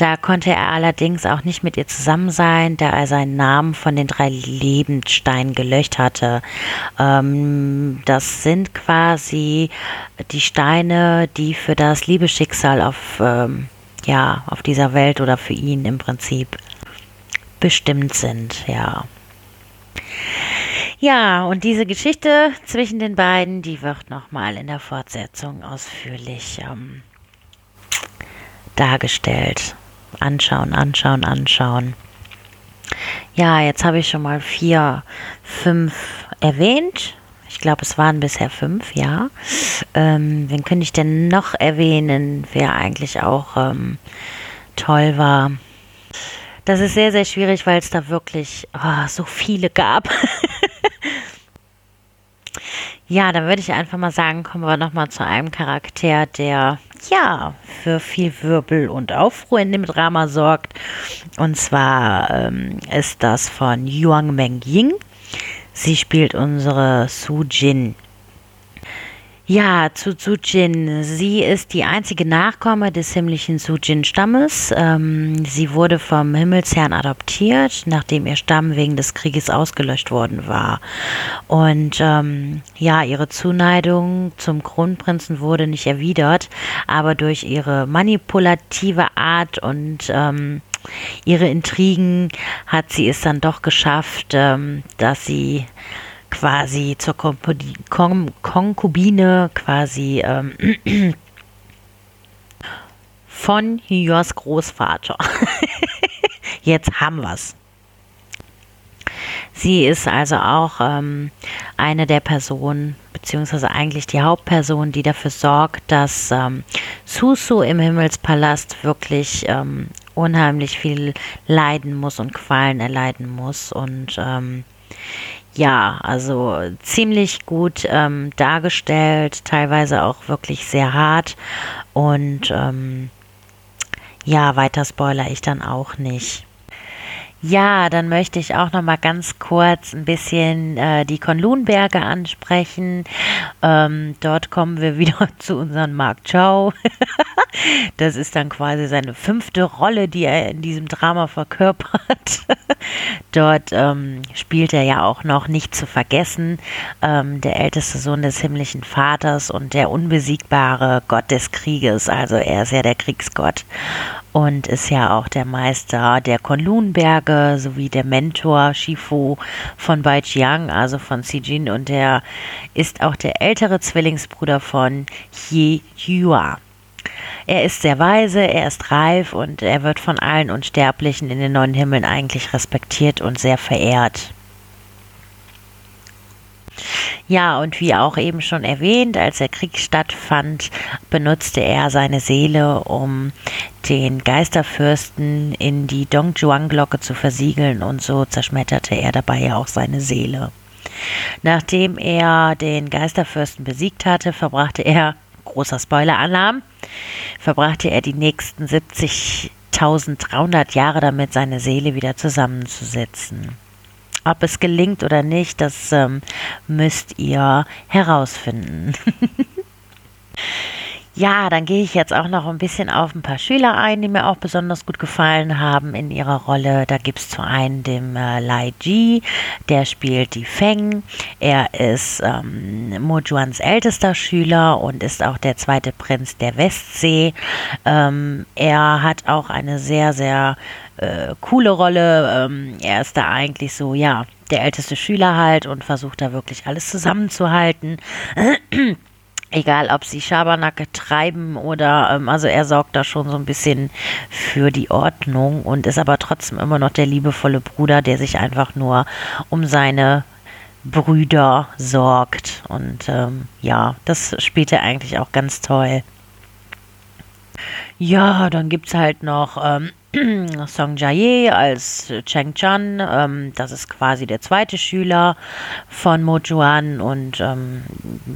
da konnte er allerdings auch nicht mit ihr zusammen sein, da er seinen Namen von den drei Lebenssteinen gelöscht hatte. Ähm, das sind quasi die Steine, die für das Liebesschicksal auf, ähm, ja, auf dieser Welt oder für ihn im Prinzip bestimmt sind, ja. Ja, und diese Geschichte zwischen den beiden, die wird nochmal in der Fortsetzung ausführlich ähm, dargestellt anschauen, anschauen, anschauen. Ja, jetzt habe ich schon mal vier, fünf erwähnt. Ich glaube, es waren bisher fünf, ja. Ähm, wen könnte ich denn noch erwähnen, wer eigentlich auch ähm, toll war? Das ist sehr, sehr schwierig, weil es da wirklich oh, so viele gab. ja, dann würde ich einfach mal sagen, kommen wir nochmal zu einem Charakter, der ja, für viel Wirbel und Aufruhr in dem Drama sorgt. Und zwar ähm, ist das von Yuang Meng Ying. Sie spielt unsere Su Jin. Ja, zu Sujin. Sie ist die einzige Nachkomme des himmlischen Sujin-Stammes. Ähm, sie wurde vom Himmelsherrn adoptiert, nachdem ihr Stamm wegen des Krieges ausgelöscht worden war. Und ähm, ja, ihre Zuneigung zum Kronprinzen wurde nicht erwidert, aber durch ihre manipulative Art und ähm, ihre Intrigen hat sie es dann doch geschafft, ähm, dass sie quasi zur Konkubine quasi ähm, von Hyors Großvater. Jetzt haben wir's. Sie ist also auch ähm, eine der Personen, beziehungsweise eigentlich die Hauptperson, die dafür sorgt, dass ähm, Susu im Himmelspalast wirklich ähm, unheimlich viel leiden muss und Qualen erleiden muss. Und ähm, ja, also ziemlich gut ähm, dargestellt, teilweise auch wirklich sehr hart und ähm, ja, weiter spoiler ich dann auch nicht. Ja, dann möchte ich auch noch mal ganz kurz ein bisschen äh, die Konlunberge ansprechen. Ähm, dort kommen wir wieder zu unserem Mark Chow. das ist dann quasi seine fünfte Rolle, die er in diesem Drama verkörpert. dort ähm, spielt er ja auch noch nicht zu vergessen, ähm, der älteste Sohn des himmlischen Vaters und der unbesiegbare Gott des Krieges. Also er ist ja der Kriegsgott und ist ja auch der Meister der Konlunberge sowie der Mentor Shifu von Bai Jiang, also von Jin und er ist auch der ältere Zwillingsbruder von Ye Yua. Er ist sehr weise, er ist reif und er wird von allen Unsterblichen in den neuen Himmeln eigentlich respektiert und sehr verehrt. Ja, und wie auch eben schon erwähnt, als der Krieg stattfand, benutzte er seine Seele, um den Geisterfürsten in die Dongjuan-Glocke zu versiegeln und so zerschmetterte er dabei ja auch seine Seele. Nachdem er den Geisterfürsten besiegt hatte, verbrachte er, großer Spoiler-Alarm, verbrachte er die nächsten 70.300 Jahre damit, seine Seele wieder zusammenzusetzen. Ob es gelingt oder nicht, das ähm, müsst ihr herausfinden. Ja, dann gehe ich jetzt auch noch ein bisschen auf ein paar Schüler ein, die mir auch besonders gut gefallen haben in ihrer Rolle. Da gibt es zu einen den äh, Lai Ji, der spielt die Feng. Er ist ähm, Mo Juans ältester Schüler und ist auch der zweite Prinz der Westsee. Ähm, er hat auch eine sehr, sehr äh, coole Rolle. Ähm, er ist da eigentlich so, ja, der älteste Schüler halt und versucht da wirklich alles zusammenzuhalten. egal ob sie Schabernacke treiben oder, ähm, also er sorgt da schon so ein bisschen für die Ordnung und ist aber trotzdem immer noch der liebevolle Bruder, der sich einfach nur um seine Brüder sorgt. Und ähm, ja, das spielt er eigentlich auch ganz toll. Ja, dann gibt es halt noch ähm, Song Jae als Cheng Chan, ähm, das ist quasi der zweite Schüler von Mo Juan und ähm,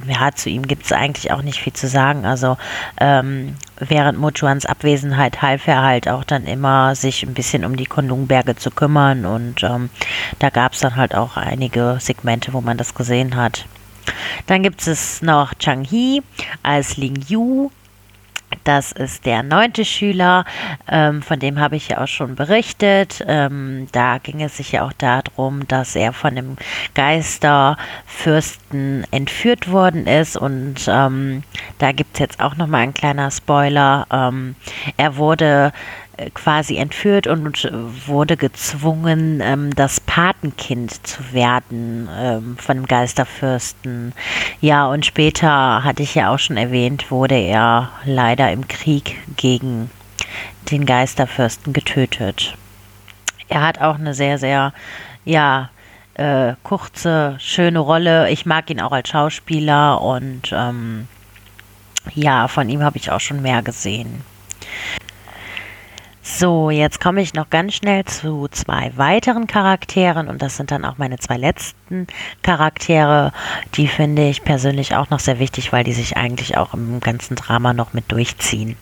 ja, zu ihm gibt es eigentlich auch nicht viel zu sagen. Also ähm, während Mo Juans Abwesenheit half er halt auch dann immer, sich ein bisschen um die Kondungberge zu kümmern und ähm, da gab es dann halt auch einige Segmente, wo man das gesehen hat. Dann gibt es noch Chang Hee als Ling Yu, das ist der neunte Schüler, ähm, von dem habe ich ja auch schon berichtet. Ähm, da ging es sich ja auch darum, dass er von dem Geisterfürsten entführt worden ist. Und ähm, da gibt es jetzt auch nochmal ein kleiner Spoiler. Ähm, er wurde quasi entführt und wurde gezwungen, ähm, das Patenkind zu werden ähm, von dem Geisterfürsten. Ja, und später, hatte ich ja auch schon erwähnt, wurde er leider im Krieg gegen den Geisterfürsten getötet. Er hat auch eine sehr, sehr, ja, äh, kurze, schöne Rolle. Ich mag ihn auch als Schauspieler und ähm, ja, von ihm habe ich auch schon mehr gesehen. So, jetzt komme ich noch ganz schnell zu zwei weiteren Charakteren und das sind dann auch meine zwei letzten Charaktere. Die finde ich persönlich auch noch sehr wichtig, weil die sich eigentlich auch im ganzen Drama noch mit durchziehen.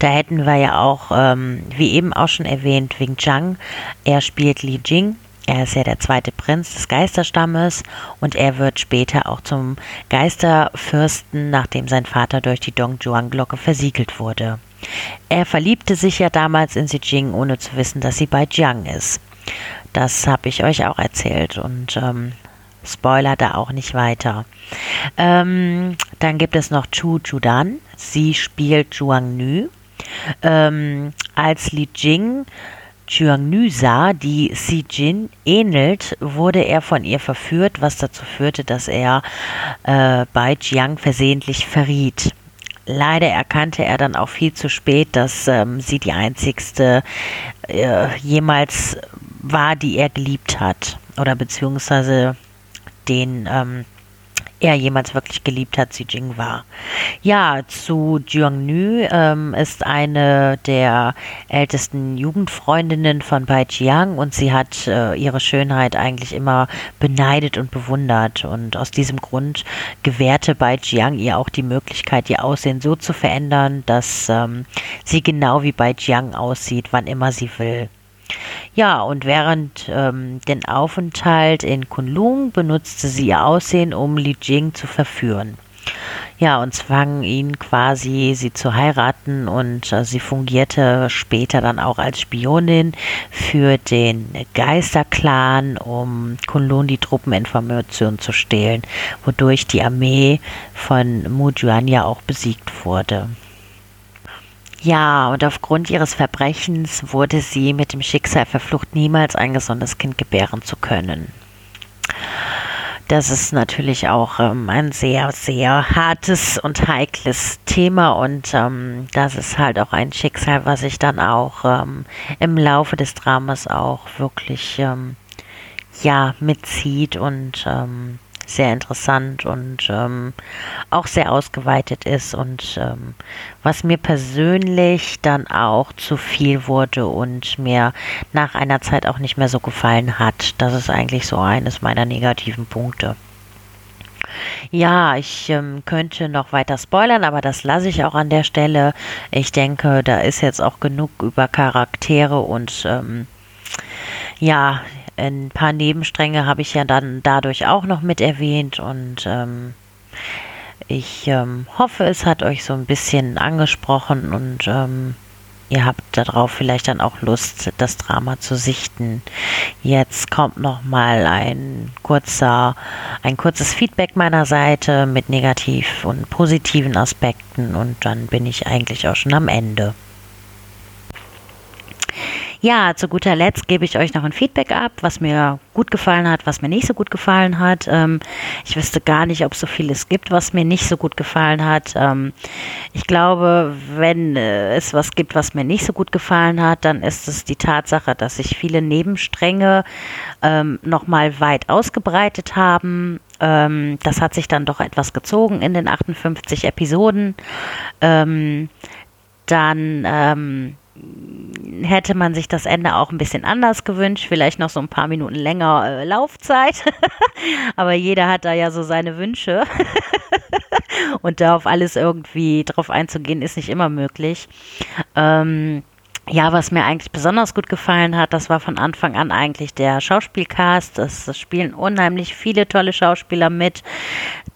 Da hätten wir ja auch, ähm, wie eben auch schon erwähnt, Wing Zhang. Er spielt Li Jing. Er ist ja der zweite Prinz des Geisterstammes und er wird später auch zum Geisterfürsten, nachdem sein Vater durch die Dongjuan-Glocke versiegelt wurde. Er verliebte sich ja damals in Xijing, ohne zu wissen, dass sie bei Jiang ist. Das habe ich euch auch erzählt und ähm, Spoiler da auch nicht weiter. Ähm, dann gibt es noch Chu Chudan. Sie spielt Zhuang Nü. Ähm, als Li Jing Zhuang Nü sah, die Si Jin ähnelt, wurde er von ihr verführt, was dazu führte, dass er äh, bei Jiang versehentlich verriet. Leider erkannte er dann auch viel zu spät, dass ähm, sie die einzigste äh, jemals war, die er geliebt hat. Oder beziehungsweise den ähm, er jemals wirklich geliebt hat, Xi Jing war. Ja, zu Jiangnu ähm, ist eine der ältesten Jugendfreundinnen von Bai Jiang und sie hat äh, ihre Schönheit eigentlich immer beneidet und bewundert und aus diesem Grund gewährte Bai Jiang ihr auch die Möglichkeit, ihr Aussehen so zu verändern, dass ähm, sie genau wie Bai Jiang aussieht, wann immer sie will. Ja, und während ähm, den Aufenthalt in Kunlung benutzte sie ihr Aussehen, um Li Jing zu verführen. Ja, und zwang ihn quasi, sie zu heiraten und äh, sie fungierte später dann auch als Spionin für den Geisterclan, um Kunlun die Truppeninformation zu stehlen, wodurch die Armee von Mujuan ja auch besiegt wurde. Ja, und aufgrund ihres Verbrechens wurde sie mit dem Schicksal verflucht, niemals ein gesundes Kind gebären zu können. Das ist natürlich auch ähm, ein sehr, sehr hartes und heikles Thema und ähm, das ist halt auch ein Schicksal, was sich dann auch ähm, im Laufe des Dramas auch wirklich ähm, ja mitzieht und ähm, sehr interessant und ähm, auch sehr ausgeweitet ist und ähm, was mir persönlich dann auch zu viel wurde und mir nach einer Zeit auch nicht mehr so gefallen hat. Das ist eigentlich so eines meiner negativen Punkte. Ja, ich ähm, könnte noch weiter spoilern, aber das lasse ich auch an der Stelle. Ich denke, da ist jetzt auch genug über Charaktere und ähm, ja, ein paar Nebenstränge habe ich ja dann dadurch auch noch mit erwähnt und ähm, ich ähm, hoffe, es hat euch so ein bisschen angesprochen und ähm, ihr habt darauf vielleicht dann auch Lust, das Drama zu sichten. Jetzt kommt noch mal ein kurzer, ein kurzes Feedback meiner Seite mit negativ und positiven Aspekten und dann bin ich eigentlich auch schon am Ende. Ja, zu guter Letzt gebe ich euch noch ein Feedback ab, was mir gut gefallen hat, was mir nicht so gut gefallen hat. Ähm, ich wüsste gar nicht, ob es so vieles gibt, was mir nicht so gut gefallen hat. Ähm, ich glaube, wenn äh, es was gibt, was mir nicht so gut gefallen hat, dann ist es die Tatsache, dass sich viele Nebenstränge ähm, nochmal weit ausgebreitet haben. Ähm, das hat sich dann doch etwas gezogen in den 58 Episoden. Ähm, dann ähm, hätte man sich das Ende auch ein bisschen anders gewünscht, vielleicht noch so ein paar Minuten länger äh, Laufzeit. Aber jeder hat da ja so seine Wünsche. Und da auf alles irgendwie drauf einzugehen, ist nicht immer möglich. Ähm, ja, was mir eigentlich besonders gut gefallen hat, das war von Anfang an eigentlich der Schauspielcast. Es spielen unheimlich viele tolle Schauspieler mit,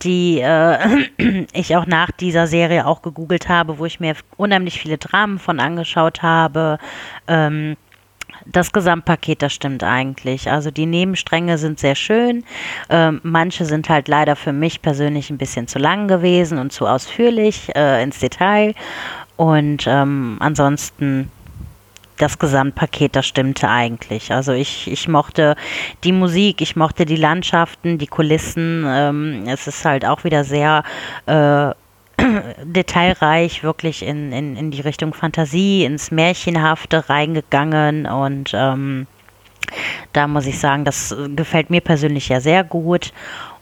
die äh, ich auch nach dieser Serie auch gegoogelt habe, wo ich mir unheimlich viele Dramen von angeschaut habe. Ähm, das Gesamtpaket, das stimmt eigentlich. Also die Nebenstränge sind sehr schön. Ähm, manche sind halt leider für mich persönlich ein bisschen zu lang gewesen und zu ausführlich äh, ins Detail. Und ähm, ansonsten das Gesamtpaket, das stimmte eigentlich. Also ich, ich mochte die Musik, ich mochte die Landschaften, die Kulissen. Ähm, es ist halt auch wieder sehr äh, detailreich, wirklich in, in, in die Richtung Fantasie, ins Märchenhafte reingegangen und ähm, da muss ich sagen, das gefällt mir persönlich ja sehr gut.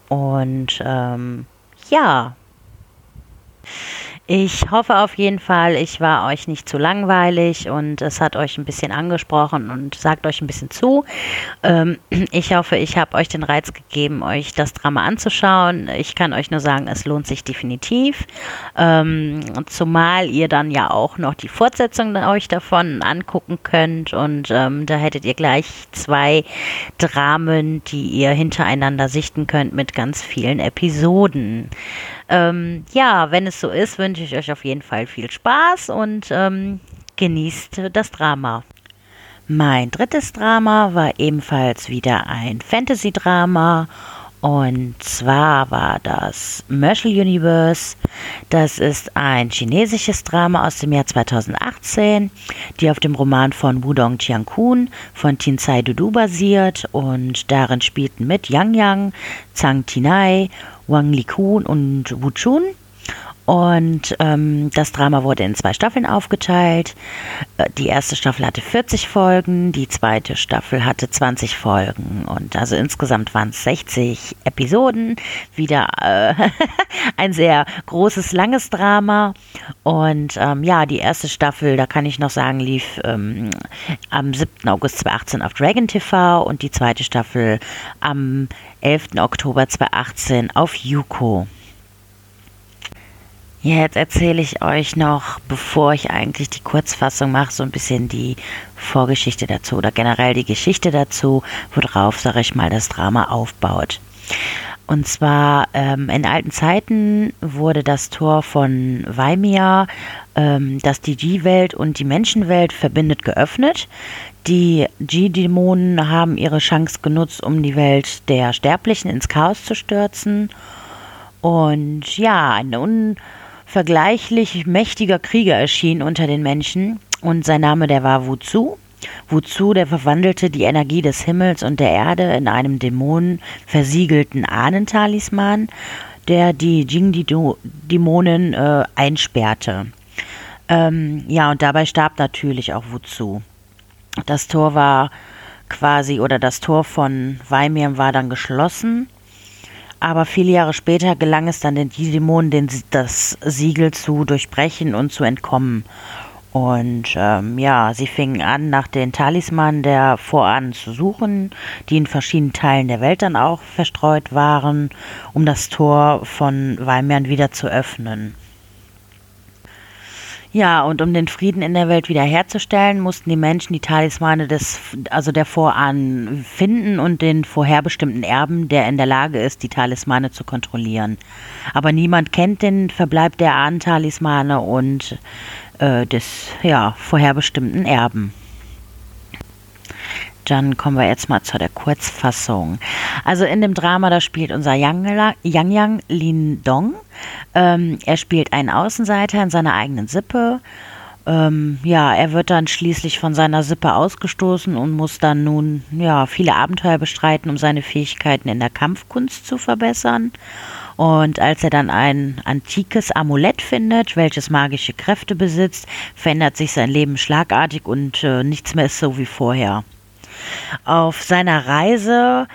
Und ähm, ja. Ich hoffe auf jeden Fall, ich war euch nicht zu langweilig und es hat euch ein bisschen angesprochen und sagt euch ein bisschen zu. Ähm, ich hoffe, ich habe euch den Reiz gegeben, euch das Drama anzuschauen. Ich kann euch nur sagen, es lohnt sich definitiv. Ähm, zumal ihr dann ja auch noch die Fortsetzung euch davon angucken könnt und ähm, da hättet ihr gleich zwei Dramen, die ihr hintereinander sichten könnt mit ganz vielen Episoden. Ähm, ja, wenn es so ist, wünsche ich euch auf jeden Fall viel Spaß und ähm, genießt das Drama. Mein drittes Drama war ebenfalls wieder ein Fantasy-Drama und zwar war das Marshall Universe. Das ist ein chinesisches Drama aus dem Jahr 2018, die auf dem Roman von Wudong Tiankun von Tin Tsai Dudu basiert und darin spielten mit Yang Yang, Zhang Tinai Wang Likun und Wu Chun. Und ähm, das Drama wurde in zwei Staffeln aufgeteilt. Äh, die erste Staffel hatte 40 Folgen, die zweite Staffel hatte 20 Folgen. Und also insgesamt waren es 60 Episoden. Wieder äh, ein sehr großes, langes Drama. Und ähm, ja, die erste Staffel, da kann ich noch sagen, lief ähm, am 7. August 2018 auf Dragon TV und die zweite Staffel am 11. Oktober 2018 auf Yuko. Jetzt erzähle ich euch noch, bevor ich eigentlich die Kurzfassung mache, so ein bisschen die Vorgeschichte dazu oder generell die Geschichte dazu, worauf, sage ich mal, das Drama aufbaut. Und zwar ähm, in alten Zeiten wurde das Tor von Weimia, ähm, das die G-Welt und die Menschenwelt verbindet, geöffnet. Die G-Dämonen haben ihre Chance genutzt, um die Welt der Sterblichen ins Chaos zu stürzen. Und ja, eine unvergleichlich mächtiger Krieger erschien unter den Menschen und sein Name, der war Wuzu. Wuzu, der verwandelte die Energie des Himmels und der Erde in einem Dämonen versiegelten Ahnentalisman, der die Jing-Dämonen äh, einsperrte. Ähm, ja, und dabei starb natürlich auch Wuzu. Das Tor war quasi, oder das Tor von Weimir war dann geschlossen. Aber viele Jahre später gelang es dann den Dämonen, den, das Siegel zu durchbrechen und zu entkommen. Und ähm, ja, sie fingen an, nach den Talismanen der Voran zu suchen, die in verschiedenen Teilen der Welt dann auch verstreut waren, um das Tor von Weimern wieder zu öffnen. Ja, und um den Frieden in der Welt wiederherzustellen, mussten die Menschen die Talismane des, also der Vorahnen finden und den vorherbestimmten Erben, der in der Lage ist, die Talismane zu kontrollieren. Aber niemand kennt den Verbleib der Ahnentalismane und äh, des ja, vorherbestimmten Erben. Dann kommen wir jetzt mal zu der Kurzfassung. Also in dem Drama, da spielt unser Yang Yang Lin Dong. Ähm, er spielt einen Außenseiter in seiner eigenen Sippe. Ähm, ja, er wird dann schließlich von seiner Sippe ausgestoßen und muss dann nun ja viele Abenteuer bestreiten, um seine Fähigkeiten in der Kampfkunst zu verbessern. Und als er dann ein antikes Amulett findet, welches magische Kräfte besitzt, verändert sich sein Leben schlagartig und äh, nichts mehr ist so wie vorher. Auf seiner Reise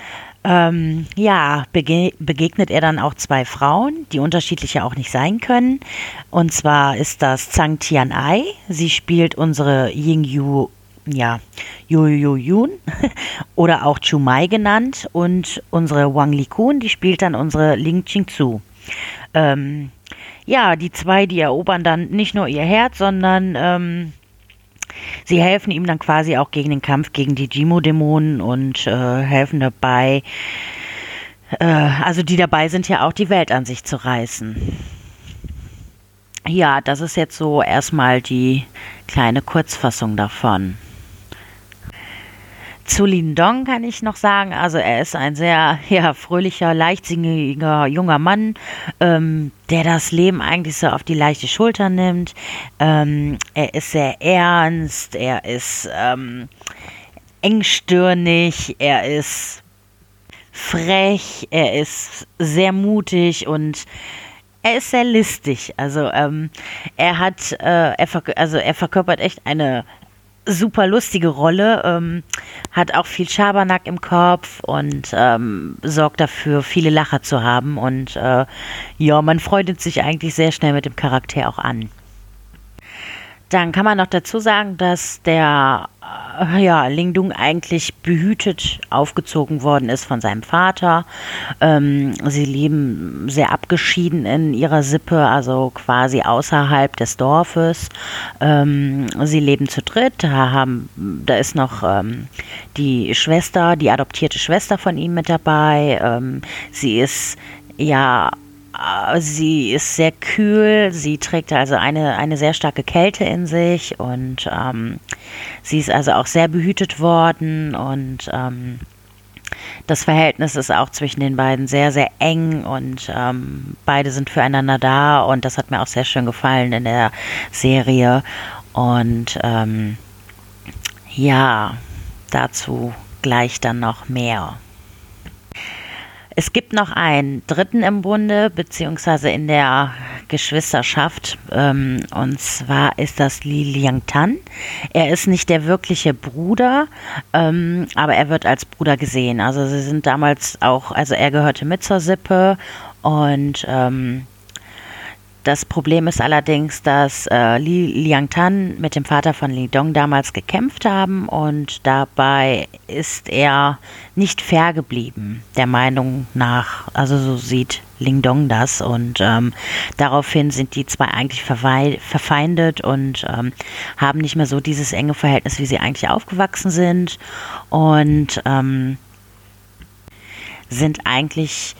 ähm, ja, bege begegnet er dann auch zwei Frauen, die unterschiedlicher auch nicht sein können. Und zwar ist das Zhang Tianai. Sie spielt unsere Ying Yu, ja, Yu Yu Yun oder auch Chu Mai genannt. Und unsere Wang Likun, die spielt dann unsere Ling Qingzu. Ähm, ja, die zwei, die erobern dann nicht nur ihr Herz, sondern ähm, Sie helfen ihm dann quasi auch gegen den Kampf gegen die Jimo-Dämonen und äh, helfen dabei, äh, also die dabei sind ja auch die Welt an sich zu reißen. Ja, das ist jetzt so erstmal die kleine Kurzfassung davon. Zu Lin Dong kann ich noch sagen, also er ist ein sehr ja, fröhlicher, leichtsinniger junger Mann, ähm, der das Leben eigentlich so auf die leichte Schulter nimmt. Ähm, er ist sehr ernst, er ist ähm, engstirnig, er ist frech, er ist sehr mutig und er ist sehr listig. Also ähm, er hat, äh, er also er verkörpert echt eine super lustige Rolle, ähm, hat auch viel Schabernack im Kopf und ähm, sorgt dafür, viele Lacher zu haben. Und äh, ja, man freundet sich eigentlich sehr schnell mit dem Charakter auch an. Dann kann man noch dazu sagen, dass der äh, ja, Lingdung eigentlich behütet aufgezogen worden ist von seinem Vater. Ähm, sie leben sehr abgeschieden in ihrer Sippe, also quasi außerhalb des Dorfes. Ähm, sie leben zu dritt. Da, haben, da ist noch ähm, die Schwester, die adoptierte Schwester von ihm mit dabei. Ähm, sie ist ja sie ist sehr kühl, sie trägt also eine, eine sehr starke Kälte in sich und ähm, sie ist also auch sehr behütet worden und ähm, das Verhältnis ist auch zwischen den beiden sehr, sehr eng und ähm, beide sind füreinander da und das hat mir auch sehr schön gefallen in der Serie und ähm, ja, dazu gleich dann noch mehr. Es gibt noch einen dritten im Bunde, beziehungsweise in der Geschwisterschaft. Ähm, und zwar ist das Li Liang Tan. Er ist nicht der wirkliche Bruder, ähm, aber er wird als Bruder gesehen. Also sie sind damals auch, also er gehörte mit zur Sippe und ähm, das Problem ist allerdings, dass äh, Li Liangtan mit dem Vater von Li Dong damals gekämpft haben und dabei ist er nicht fair geblieben, der Meinung nach. Also so sieht Ling Dong das und ähm, daraufhin sind die zwei eigentlich verfeindet und ähm, haben nicht mehr so dieses enge Verhältnis, wie sie eigentlich aufgewachsen sind und ähm, sind eigentlich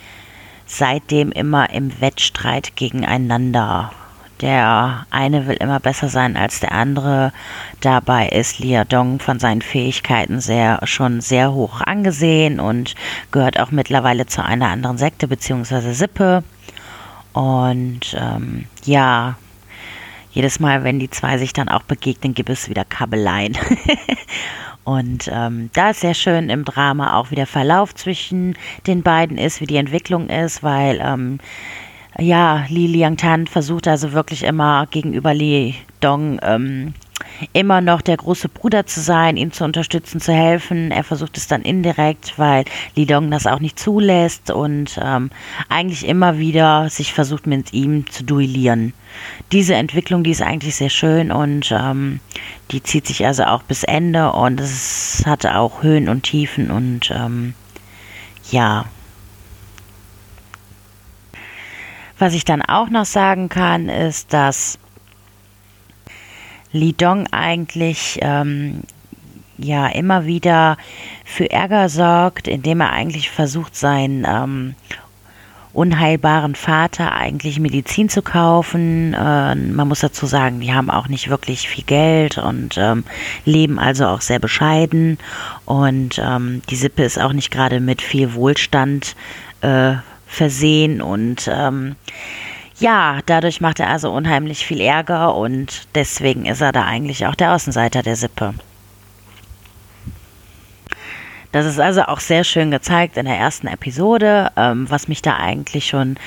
seitdem immer im Wettstreit gegeneinander. Der eine will immer besser sein als der andere. Dabei ist Liadong von seinen Fähigkeiten sehr, schon sehr hoch angesehen und gehört auch mittlerweile zu einer anderen Sekte bzw. Sippe. Und ähm, ja, jedes Mal, wenn die zwei sich dann auch begegnen, gibt es wieder Kabeleien. Und ähm, da ist sehr schön im Drama auch, wie der Verlauf zwischen den beiden ist, wie die Entwicklung ist, weil ähm, ja, Li Liang Tan versucht also wirklich immer gegenüber Li Dong ähm, immer noch der große Bruder zu sein, ihm zu unterstützen, zu helfen. Er versucht es dann indirekt, weil Li Dong das auch nicht zulässt und ähm, eigentlich immer wieder sich versucht mit ihm zu duellieren. Diese Entwicklung, die ist eigentlich sehr schön und ähm, die zieht sich also auch bis Ende und es hatte auch Höhen und Tiefen und ähm, ja. Was ich dann auch noch sagen kann, ist, dass Li Dong eigentlich ähm, ja immer wieder für Ärger sorgt, indem er eigentlich versucht, seinen ähm, unheilbaren Vater eigentlich Medizin zu kaufen. Äh, man muss dazu sagen, die haben auch nicht wirklich viel Geld und ähm, leben also auch sehr bescheiden. Und ähm, die Sippe ist auch nicht gerade mit viel Wohlstand äh, versehen und ähm, ja, dadurch macht er also unheimlich viel Ärger und deswegen ist er da eigentlich auch der Außenseiter der Sippe. Das ist also auch sehr schön gezeigt in der ersten Episode. Ähm, was mich da eigentlich schon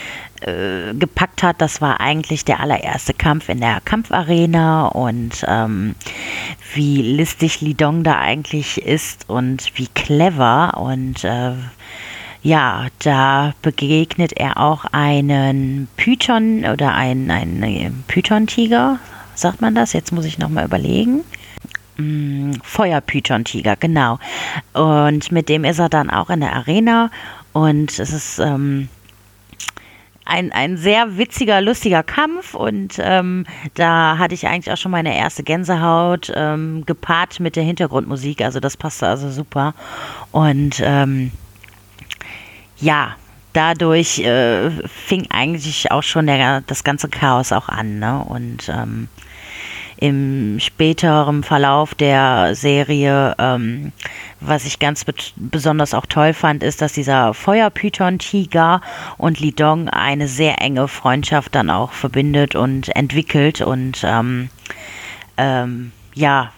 äh, gepackt hat, das war eigentlich der allererste Kampf in der Kampfarena und ähm, wie listig Lidong da eigentlich ist und wie clever und äh, ja, da begegnet er auch einen Python oder einen, einen Python-Tiger, sagt man das? Jetzt muss ich nochmal überlegen. Hm, Feuerpython-Tiger, genau. Und mit dem ist er dann auch in der Arena und es ist ähm, ein, ein sehr witziger, lustiger Kampf und ähm, da hatte ich eigentlich auch schon meine erste Gänsehaut ähm, gepaart mit der Hintergrundmusik, also das passte also super und ähm, ja, dadurch äh, fing eigentlich auch schon der, das ganze Chaos auch an. Ne? Und ähm, im späteren Verlauf der Serie, ähm, was ich ganz besonders auch toll fand, ist, dass dieser Feuerpython-Tiger und Lidong eine sehr enge Freundschaft dann auch verbindet und entwickelt und ähm, ähm ja,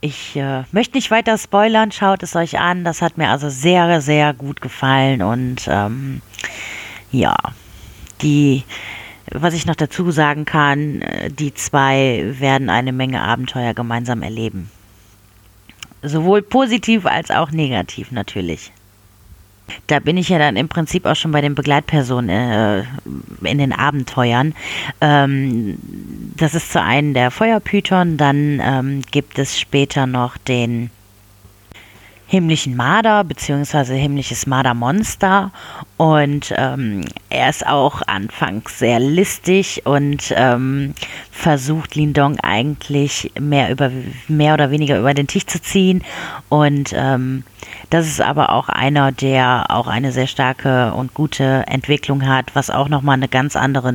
ich äh, möchte nicht weiter spoilern, schaut es euch an. Das hat mir also sehr, sehr gut gefallen. Und ähm, ja, die, was ich noch dazu sagen kann, äh, die zwei werden eine Menge Abenteuer gemeinsam erleben. Sowohl positiv als auch negativ natürlich. Da bin ich ja dann im Prinzip auch schon bei den Begleitpersonen äh, in den Abenteuern. Ähm, das ist zu einen der Feuerpython, dann ähm, gibt es später noch den himmlischen Marder beziehungsweise himmlisches Mardermonster. Und ähm, er ist auch anfangs sehr listig und ähm, versucht Lindong eigentlich mehr über mehr oder weniger über den Tisch zu ziehen. Und ähm, das ist aber auch einer, der auch eine sehr starke und gute Entwicklung hat, was auch nochmal eine ganz andere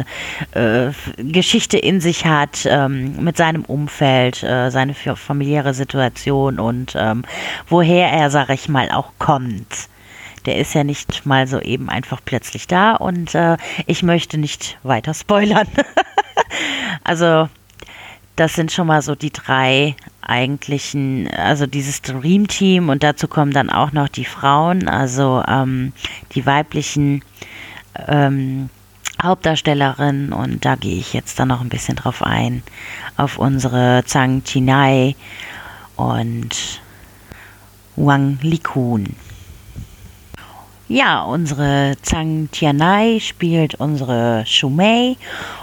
äh, Geschichte in sich hat ähm, mit seinem Umfeld, äh, seine familiäre Situation und ähm, woher er, sag ich mal, auch kommt. Der ist ja nicht mal so eben einfach plötzlich da und äh, ich möchte nicht weiter spoilern. also das sind schon mal so die drei eigentlichen, also dieses Dream Team und dazu kommen dann auch noch die Frauen, also ähm, die weiblichen ähm, Hauptdarstellerinnen und da gehe ich jetzt dann noch ein bisschen drauf ein, auf unsere Zhang Chinai und Wang Likun. Ja, unsere Zhang Tianai spielt unsere Shumei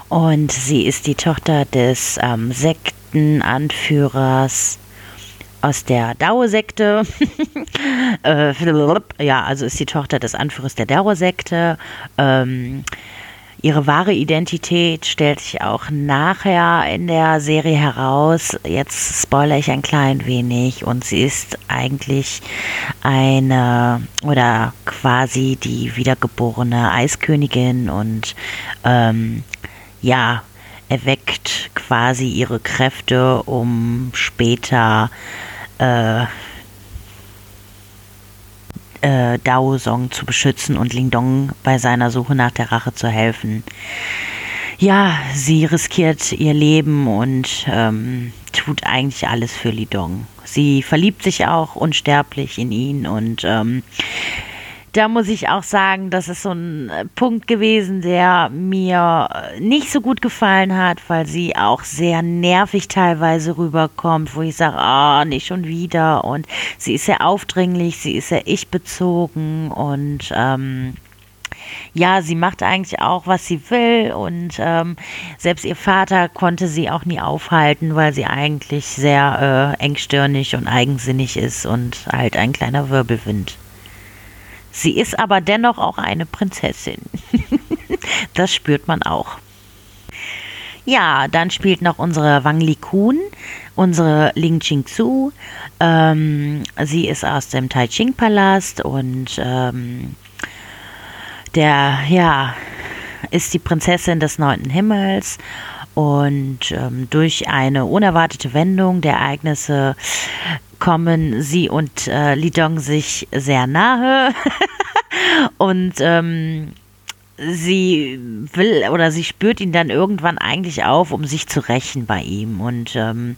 und sie ist die Tochter des ähm, Sektenanführers aus der Dao-Sekte. äh, ja, also ist die Tochter des Anführers der Dao-Sekte. Ähm, Ihre wahre Identität stellt sich auch nachher in der Serie heraus. Jetzt spoilere ich ein klein wenig und sie ist eigentlich eine oder quasi die wiedergeborene Eiskönigin und ähm, ja, erweckt quasi ihre Kräfte, um später äh, äh, Dao Song zu beschützen und Ling Dong bei seiner Suche nach der Rache zu helfen. Ja, sie riskiert ihr Leben und ähm, tut eigentlich alles für Li Dong. Sie verliebt sich auch unsterblich in ihn und ähm, da muss ich auch sagen, das ist so ein äh, Punkt gewesen, der mir äh, nicht so gut gefallen hat, weil sie auch sehr nervig teilweise rüberkommt, wo ich sage, ah, oh, nicht schon wieder. Und sie ist sehr aufdringlich, sie ist sehr ich-bezogen und ähm, ja, sie macht eigentlich auch, was sie will und ähm, selbst ihr Vater konnte sie auch nie aufhalten, weil sie eigentlich sehr äh, engstirnig und eigensinnig ist und halt ein kleiner Wirbelwind. Sie ist aber dennoch auch eine Prinzessin. das spürt man auch. Ja, dann spielt noch unsere Wang Li Kun, unsere Ling Qingzu. Ähm, sie ist aus dem Tai Ching Palast und ähm, der, ja, ist die Prinzessin des neunten Himmels und ähm, durch eine unerwartete Wendung der Ereignisse kommen sie und äh, Lidong sich sehr nahe. Und ähm, sie will oder sie spürt ihn dann irgendwann eigentlich auf, um sich zu rächen bei ihm. Und ähm,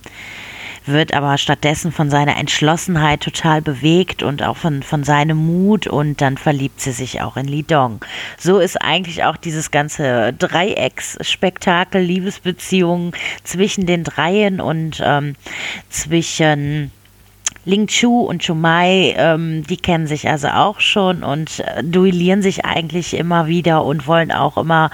wird aber stattdessen von seiner Entschlossenheit total bewegt und auch von, von seinem Mut und dann verliebt sie sich auch in Li Dong. So ist eigentlich auch dieses ganze Dreiecksspektakel, Liebesbeziehungen zwischen den Dreien und ähm, zwischen Ling Chu und Chumai, ähm, die kennen sich also auch schon und äh, duellieren sich eigentlich immer wieder und wollen auch immer,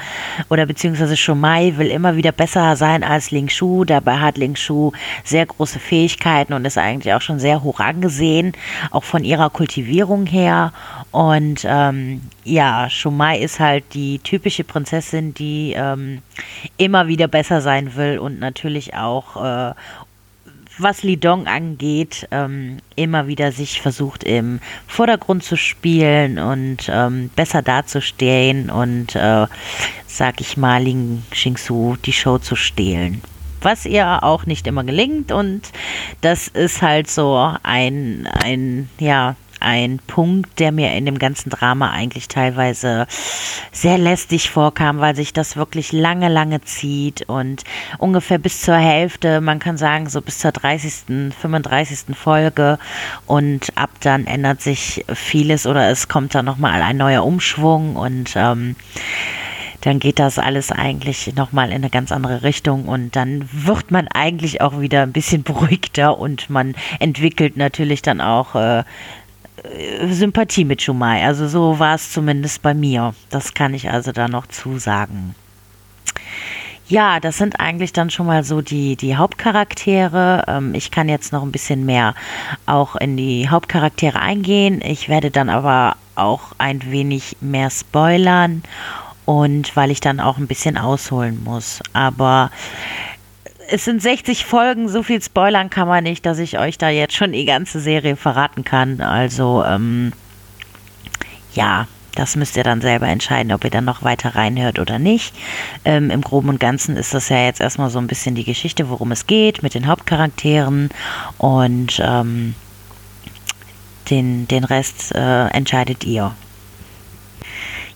oder beziehungsweise Chumai will immer wieder besser sein als Ling Chu. Dabei hat Ling Chu sehr große Fähigkeiten und ist eigentlich auch schon sehr hoch angesehen, auch von ihrer Kultivierung her. Und ähm, ja, Chumai ist halt die typische Prinzessin, die ähm, immer wieder besser sein will und natürlich auch äh, was Lidong angeht, ähm, immer wieder sich versucht im Vordergrund zu spielen und ähm, besser dazustehen und, äh, sag ich mal, Ling Xingsu die Show zu stehlen. Was ihr auch nicht immer gelingt und das ist halt so ein, ein, ja, ein Punkt, der mir in dem ganzen Drama eigentlich teilweise sehr lästig vorkam, weil sich das wirklich lange, lange zieht und ungefähr bis zur Hälfte, man kann sagen so bis zur 30., 35. Folge und ab dann ändert sich vieles oder es kommt dann nochmal ein neuer Umschwung und ähm, dann geht das alles eigentlich nochmal in eine ganz andere Richtung und dann wird man eigentlich auch wieder ein bisschen beruhigter und man entwickelt natürlich dann auch äh, Sympathie mit Schumai. Also so war es zumindest bei mir. Das kann ich also da noch zusagen. Ja, das sind eigentlich dann schon mal so die, die Hauptcharaktere. Ähm, ich kann jetzt noch ein bisschen mehr auch in die Hauptcharaktere eingehen. Ich werde dann aber auch ein wenig mehr spoilern und weil ich dann auch ein bisschen ausholen muss. Aber es sind 60 Folgen, so viel spoilern kann man nicht, dass ich euch da jetzt schon die ganze Serie verraten kann. Also, ähm, ja, das müsst ihr dann selber entscheiden, ob ihr dann noch weiter reinhört oder nicht. Ähm, Im Groben und Ganzen ist das ja jetzt erstmal so ein bisschen die Geschichte, worum es geht, mit den Hauptcharakteren und ähm, den, den Rest äh, entscheidet ihr.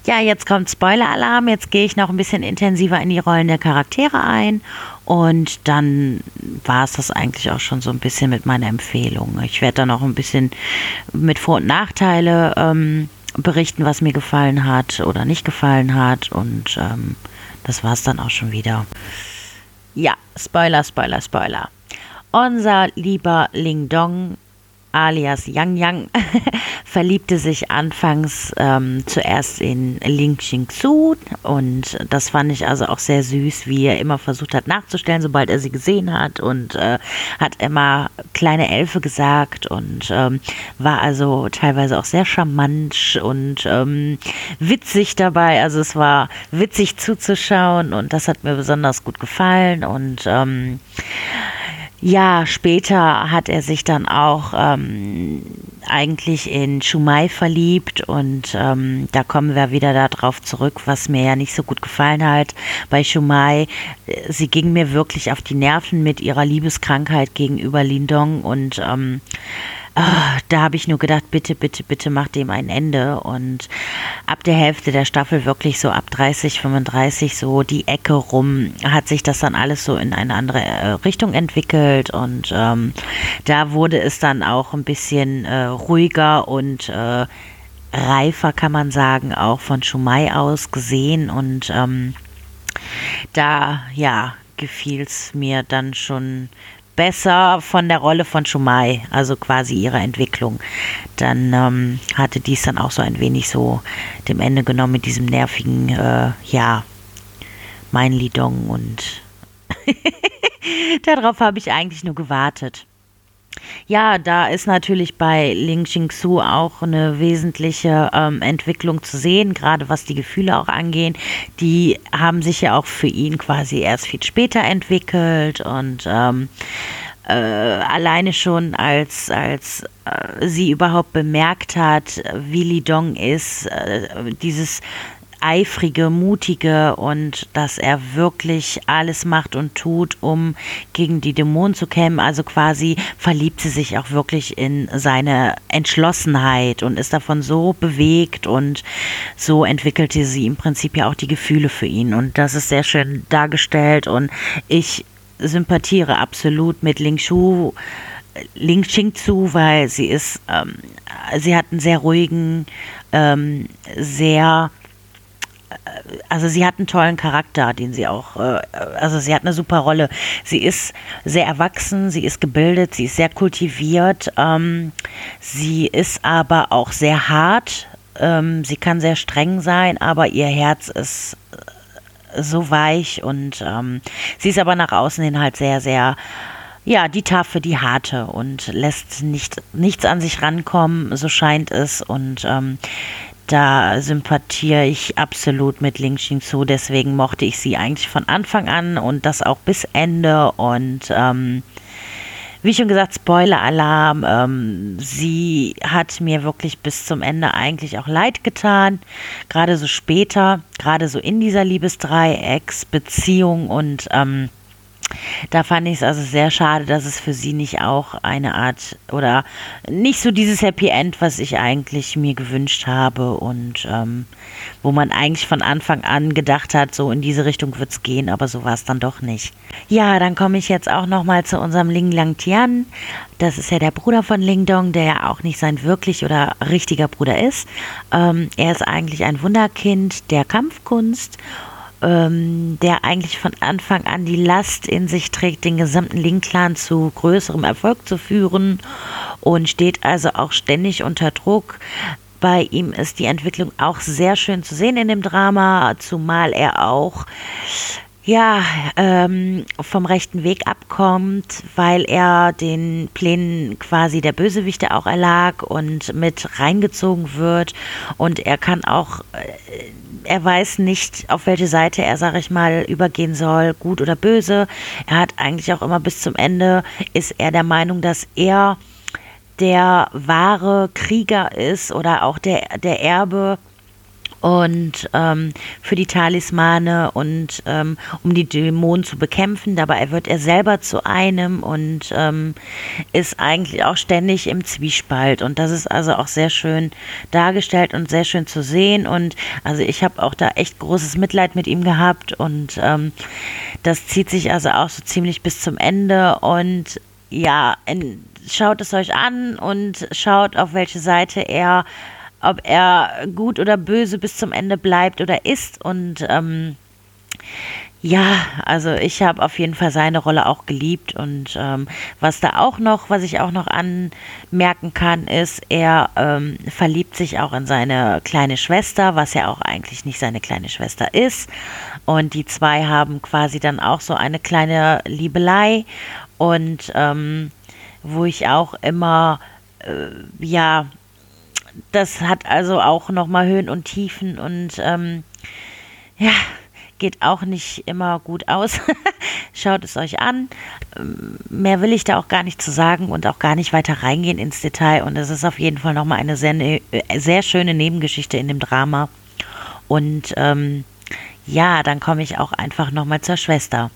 Ja, jetzt kommt Spoiler-Alarm. Jetzt gehe ich noch ein bisschen intensiver in die Rollen der Charaktere ein. Und dann war es das eigentlich auch schon so ein bisschen mit meiner Empfehlung. Ich werde dann noch ein bisschen mit Vor- und Nachteile ähm, berichten, was mir gefallen hat oder nicht gefallen hat. Und ähm, das war es dann auch schon wieder. Ja, Spoiler, Spoiler, Spoiler. Unser lieber Ling Dong alias Yang Yang, verliebte sich anfangs ähm, zuerst in Ling Xingzu und das fand ich also auch sehr süß, wie er immer versucht hat nachzustellen, sobald er sie gesehen hat und äh, hat immer kleine Elfe gesagt und ähm, war also teilweise auch sehr charmant und ähm, witzig dabei. Also es war witzig zuzuschauen und das hat mir besonders gut gefallen und ähm, ja, später hat er sich dann auch ähm, eigentlich in Shumai verliebt und ähm, da kommen wir wieder darauf zurück, was mir ja nicht so gut gefallen hat bei Shumai. Sie ging mir wirklich auf die Nerven mit ihrer Liebeskrankheit gegenüber Lindong und ähm, Ah, da habe ich nur gedacht, bitte, bitte, bitte mach dem ein Ende. Und ab der Hälfte der Staffel, wirklich so ab 30, 35, so die Ecke rum, hat sich das dann alles so in eine andere äh, Richtung entwickelt. Und ähm, da wurde es dann auch ein bisschen äh, ruhiger und äh, reifer, kann man sagen, auch von Schumai aus gesehen. Und ähm, da, ja, gefiel es mir dann schon besser von der Rolle von Shumai, also quasi ihrer Entwicklung. Dann ähm, hatte dies dann auch so ein wenig so dem Ende genommen mit diesem nervigen, äh, ja, mein Lidong und darauf habe ich eigentlich nur gewartet. Ja, da ist natürlich bei Ling Xingsu auch eine wesentliche ähm, Entwicklung zu sehen, gerade was die Gefühle auch angehen. Die haben sich ja auch für ihn quasi erst viel später entwickelt und ähm, äh, alleine schon als, als äh, sie überhaupt bemerkt hat, wie Li Dong ist, äh, dieses eifrige, mutige und dass er wirklich alles macht und tut, um gegen die Dämonen zu kämpfen. Also quasi verliebt sie sich auch wirklich in seine Entschlossenheit und ist davon so bewegt und so entwickelte sie im Prinzip ja auch die Gefühle für ihn. Und das ist sehr schön dargestellt und ich sympathiere absolut mit Ling Shu. Ling Xing zu, weil sie ist, ähm, sie hat einen sehr ruhigen, ähm, sehr also sie hat einen tollen Charakter, den sie auch, äh, also sie hat eine super Rolle. Sie ist sehr erwachsen, sie ist gebildet, sie ist sehr kultiviert, ähm, sie ist aber auch sehr hart. Ähm, sie kann sehr streng sein, aber ihr Herz ist äh, so weich und ähm, sie ist aber nach außen hin halt sehr, sehr ja, die Tafel, die harte und lässt nicht, nichts an sich rankommen, so scheint es. Und ähm, da sympathiere ich absolut mit Ling Xingsu, deswegen mochte ich sie eigentlich von Anfang an und das auch bis Ende und ähm, wie schon gesagt, Spoiler-Alarm. Ähm, sie hat mir wirklich bis zum Ende eigentlich auch leid getan. Gerade so später, gerade so in dieser Liebesdreiecksbeziehung und ähm, da fand ich es also sehr schade, dass es für sie nicht auch eine Art oder nicht so dieses Happy End, was ich eigentlich mir gewünscht habe und ähm, wo man eigentlich von Anfang an gedacht hat, so in diese Richtung wird es gehen, aber so war es dann doch nicht. Ja, dann komme ich jetzt auch nochmal zu unserem Ling Lang Tian. Das ist ja der Bruder von Ling Dong, der ja auch nicht sein wirklich oder richtiger Bruder ist. Ähm, er ist eigentlich ein Wunderkind der Kampfkunst ähm, der eigentlich von Anfang an die Last in sich trägt, den gesamten Link-Clan zu größerem Erfolg zu führen und steht also auch ständig unter Druck. Bei ihm ist die Entwicklung auch sehr schön zu sehen in dem Drama, zumal er auch ja, ähm, vom rechten Weg abkommt, weil er den Plänen quasi der Bösewichte auch erlag und mit reingezogen wird. Und er kann auch, äh, er weiß nicht, auf welche Seite er, sag ich mal, übergehen soll, gut oder böse. Er hat eigentlich auch immer bis zum Ende, ist er der Meinung, dass er der wahre Krieger ist oder auch der, der Erbe und ähm, für die Talismane und ähm, um die Dämonen zu bekämpfen. Dabei wird er selber zu einem und ähm, ist eigentlich auch ständig im Zwiespalt. Und das ist also auch sehr schön dargestellt und sehr schön zu sehen. Und also ich habe auch da echt großes Mitleid mit ihm gehabt und ähm, das zieht sich also auch so ziemlich bis zum Ende und ja, in, schaut es euch an und schaut, auf welche Seite er ob er gut oder böse bis zum Ende bleibt oder ist. Und ähm, ja, also ich habe auf jeden Fall seine Rolle auch geliebt und ähm, was da auch noch, was ich auch noch anmerken kann, ist, er ähm, verliebt sich auch in seine kleine Schwester, was ja auch eigentlich nicht seine kleine Schwester ist. Und die zwei haben quasi dann auch so eine kleine Liebelei und ähm, wo ich auch immer äh, ja das hat also auch nochmal Höhen und Tiefen und ähm, ja, geht auch nicht immer gut aus. Schaut es euch an. Mehr will ich da auch gar nicht zu sagen und auch gar nicht weiter reingehen ins Detail. Und es ist auf jeden Fall nochmal eine sehr, ne, sehr schöne Nebengeschichte in dem Drama. Und ähm, ja, dann komme ich auch einfach nochmal zur Schwester.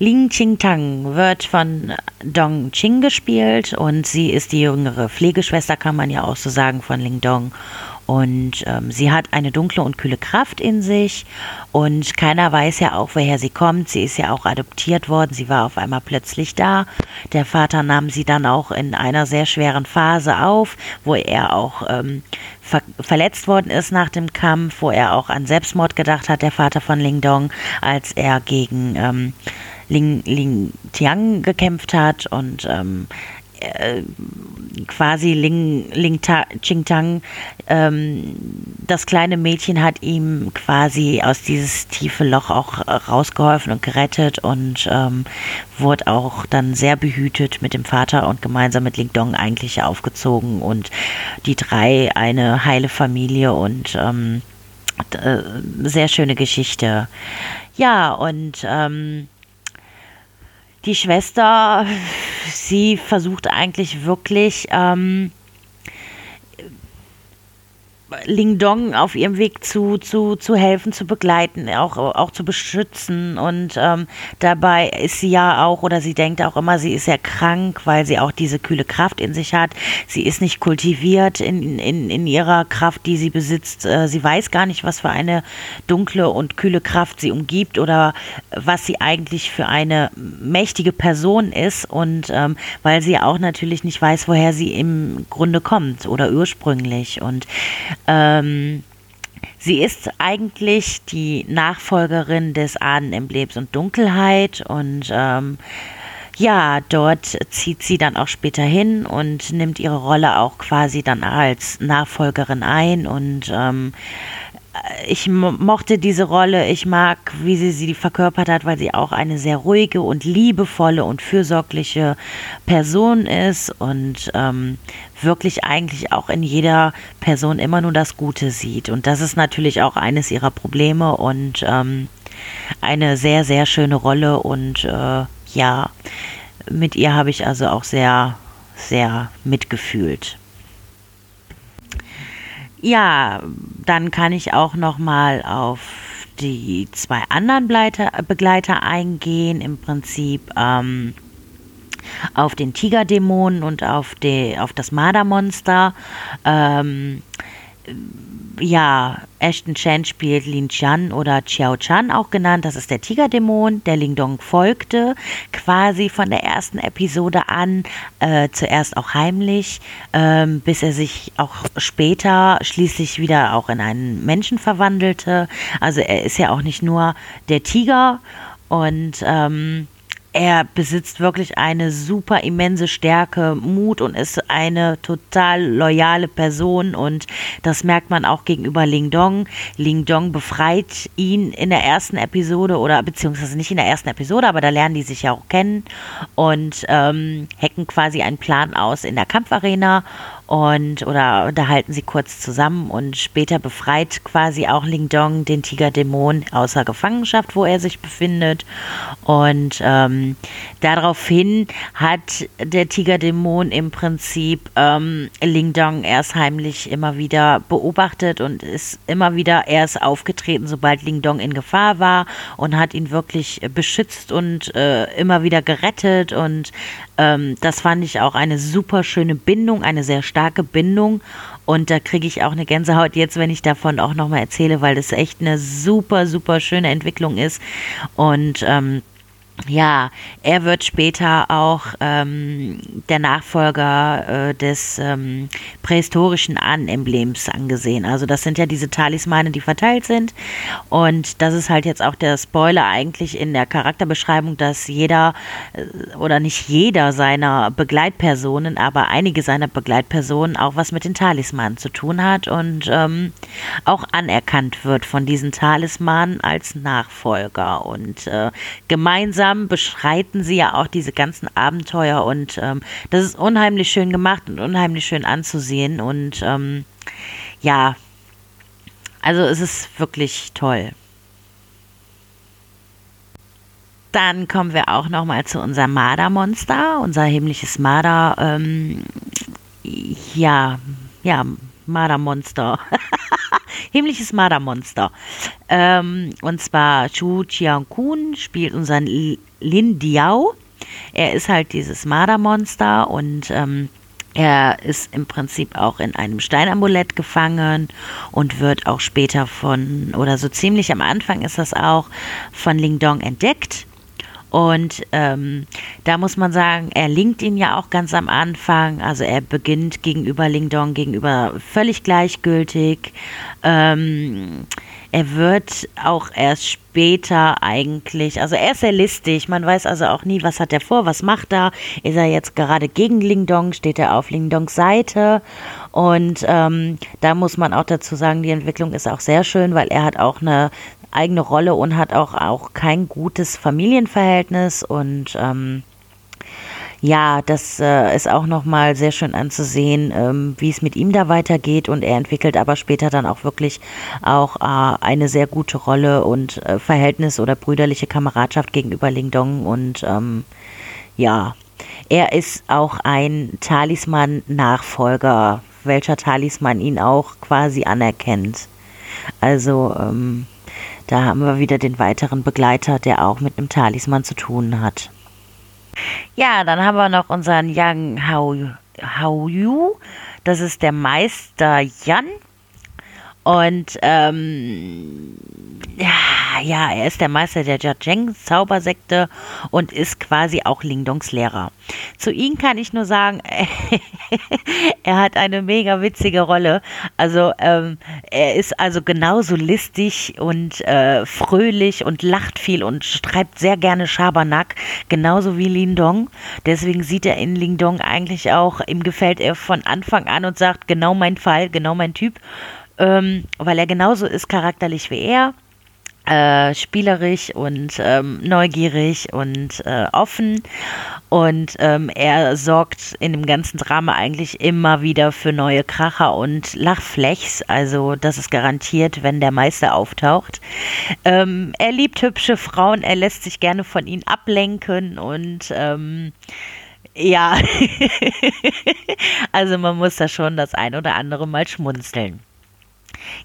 Ling Qingtang wird von Dong Qing gespielt und sie ist die jüngere Pflegeschwester, kann man ja auch so sagen, von Ling Dong. Und ähm, sie hat eine dunkle und kühle Kraft in sich und keiner weiß ja auch, woher sie kommt. Sie ist ja auch adoptiert worden. Sie war auf einmal plötzlich da. Der Vater nahm sie dann auch in einer sehr schweren Phase auf, wo er auch ähm, ver verletzt worden ist nach dem Kampf, wo er auch an Selbstmord gedacht hat, der Vater von Ling Dong, als er gegen ähm, Ling, Ling Tiang gekämpft hat und ähm, äh, quasi Ling, Ling Ta, Ching Tang, ähm, das kleine Mädchen hat ihm quasi aus dieses tiefe Loch auch rausgeholfen und gerettet und ähm, wurde auch dann sehr behütet mit dem Vater und gemeinsam mit Ling Dong eigentlich aufgezogen und die drei eine heile Familie und ähm, äh, sehr schöne Geschichte. Ja, und ähm, die Schwester, sie versucht eigentlich wirklich ähm, Ling Dong auf ihrem Weg zu, zu, zu helfen, zu begleiten, auch, auch zu beschützen. Und ähm, dabei ist sie ja auch, oder sie denkt auch immer, sie ist ja krank, weil sie auch diese kühle Kraft in sich hat. Sie ist nicht kultiviert in, in, in ihrer Kraft, die sie besitzt. Äh, sie weiß gar nicht, was für eine dunkle und kühle Kraft sie umgibt oder was sie eigentlich für eine mächtige Person ist. Und ähm, weil sie auch natürlich nicht weiß, woher sie im Grunde kommt oder ursprünglich. Und ähm, sie ist eigentlich die Nachfolgerin des Ahnenemblems und Dunkelheit und ähm, ja, dort zieht sie dann auch später hin und nimmt ihre Rolle auch quasi dann als Nachfolgerin ein und ähm, ich mochte diese Rolle, ich mag, wie sie sie verkörpert hat, weil sie auch eine sehr ruhige und liebevolle und fürsorgliche Person ist und ähm, wirklich eigentlich auch in jeder Person immer nur das Gute sieht. Und das ist natürlich auch eines ihrer Probleme und ähm, eine sehr, sehr schöne Rolle und äh, ja, mit ihr habe ich also auch sehr, sehr mitgefühlt. Ja, dann kann ich auch noch mal auf die zwei anderen Begleiter, Begleiter eingehen. Im Prinzip ähm, auf den Tigerdämonen und auf, die, auf das Mardermonster. Ähm, ja, Ashton Chen spielt Lin Chan oder Xiao Chan auch genannt. Das ist der Tigerdämon. Der Ling Dong folgte quasi von der ersten Episode an, äh, zuerst auch heimlich, ähm, bis er sich auch später schließlich wieder auch in einen Menschen verwandelte. Also er ist ja auch nicht nur der Tiger und ähm, er besitzt wirklich eine super immense Stärke, Mut und ist eine total loyale Person und das merkt man auch gegenüber Ling Dong. Ling Dong befreit ihn in der ersten Episode oder beziehungsweise nicht in der ersten Episode, aber da lernen die sich ja auch kennen und ähm, hacken quasi einen Plan aus in der Kampfarena und oder unterhalten sie kurz zusammen und später befreit quasi auch Ling Dong den Tigerdämon außer Gefangenschaft, wo er sich befindet. Und ähm, daraufhin hat der Tigerdämon im Prinzip ähm, Ling Dong erst heimlich immer wieder beobachtet und ist immer wieder erst aufgetreten, sobald Ling Dong in Gefahr war und hat ihn wirklich beschützt und äh, immer wieder gerettet und ähm, das fand ich auch eine super schöne Bindung, eine sehr starke Bindung. Und da kriege ich auch eine Gänsehaut jetzt, wenn ich davon auch nochmal erzähle, weil das echt eine super, super schöne Entwicklung ist. Und ähm, ja, er wird später auch ähm, der Nachfolger äh, des ähm, prähistorischen Ahnenemblems angesehen. Also das sind ja diese Talismane, die verteilt sind. Und das ist halt jetzt auch der Spoiler eigentlich in der Charakterbeschreibung, dass jeder äh, oder nicht jeder seiner Begleitpersonen, aber einige seiner Begleitpersonen auch was mit den Talismanen zu tun hat und ähm, auch anerkannt wird von diesen Talismanen als Nachfolger. Und äh, gemeinsam gemeinsam beschreiten sie ja auch diese ganzen Abenteuer und ähm, das ist unheimlich schön gemacht und unheimlich schön anzusehen und ähm, ja, also es ist wirklich toll. Dann kommen wir auch noch mal zu unserem Mardermonster, unser himmlisches Marder. Ähm, ja, ja, Mardermonster. himmlisches Mardermonster. Ähm, und zwar Chu Chiang-kun spielt unseren Lin Diao. Er ist halt dieses Mardermonster und ähm, er ist im Prinzip auch in einem Steinamulett gefangen und wird auch später von, oder so ziemlich am Anfang ist das auch, von Ling Dong entdeckt. Und ähm, da muss man sagen, er linkt ihn ja auch ganz am Anfang. Also er beginnt gegenüber Ling Dong gegenüber völlig gleichgültig. Ähm, er wird auch erst später eigentlich, also er ist sehr listig, man weiß also auch nie, was hat er vor, was macht er, ist er jetzt gerade gegen Ling Dong, steht er auf Ling Dongs Seite und ähm, da muss man auch dazu sagen, die Entwicklung ist auch sehr schön, weil er hat auch eine eigene Rolle und hat auch, auch kein gutes Familienverhältnis und ähm, ja, das äh, ist auch nochmal sehr schön anzusehen, ähm, wie es mit ihm da weitergeht. Und er entwickelt aber später dann auch wirklich auch äh, eine sehr gute Rolle und äh, Verhältnis oder brüderliche Kameradschaft gegenüber Ling Dong. Und ähm, ja, er ist auch ein Talisman-Nachfolger, welcher Talisman ihn auch quasi anerkennt. Also ähm, da haben wir wieder den weiteren Begleiter, der auch mit einem Talisman zu tun hat. Ja, dann haben wir noch unseren Yang Hao, Yu. Das ist der Meister Yan. Und ähm, ja, er ist der Meister der Jiajeng Zaubersekte und ist quasi auch Lingdongs Lehrer. Zu ihm kann ich nur sagen, er hat eine mega witzige Rolle. Also ähm, er ist also genauso listig und äh, fröhlich und lacht viel und schreibt sehr gerne Schabernack, genauso wie Lindong. Deswegen sieht er in Lindong eigentlich auch, ihm gefällt er von Anfang an und sagt, genau mein Fall, genau mein Typ ähm, weil er genauso ist charakterlich wie er. Äh, spielerisch und ähm, neugierig und äh, offen. Und ähm, er sorgt in dem ganzen Drama eigentlich immer wieder für neue Kracher und Lachflechs. Also das ist garantiert, wenn der Meister auftaucht. Ähm, er liebt hübsche Frauen, er lässt sich gerne von ihnen ablenken und ähm, ja, also man muss da schon das ein oder andere mal schmunzeln.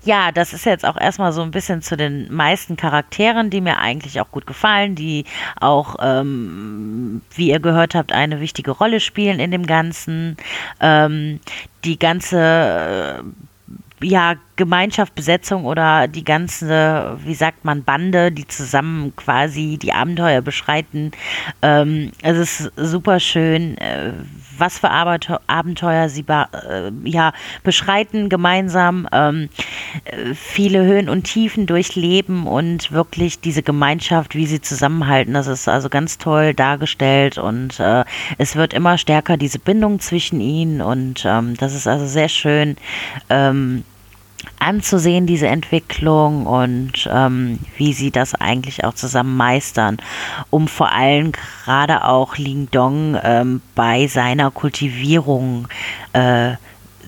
Ja, das ist jetzt auch erstmal so ein bisschen zu den meisten Charakteren, die mir eigentlich auch gut gefallen, die auch, ähm, wie ihr gehört habt, eine wichtige Rolle spielen in dem Ganzen. Ähm, die ganze ja, Gemeinschaft, Besetzung oder die ganze, wie sagt man, Bande, die zusammen quasi die Abenteuer beschreiten. Ähm, es ist super schön, äh, was für Abenteuer sie äh, ja, beschreiten gemeinsam, ähm, äh, viele Höhen und Tiefen durchleben und wirklich diese Gemeinschaft, wie sie zusammenhalten, das ist also ganz toll dargestellt und äh, es wird immer stärker, diese Bindung zwischen ihnen und ähm, das ist also sehr schön. Ähm, anzusehen, diese Entwicklung und ähm, wie sie das eigentlich auch zusammen meistern, um vor allem gerade auch Ling Dong ähm, bei seiner Kultivierung äh,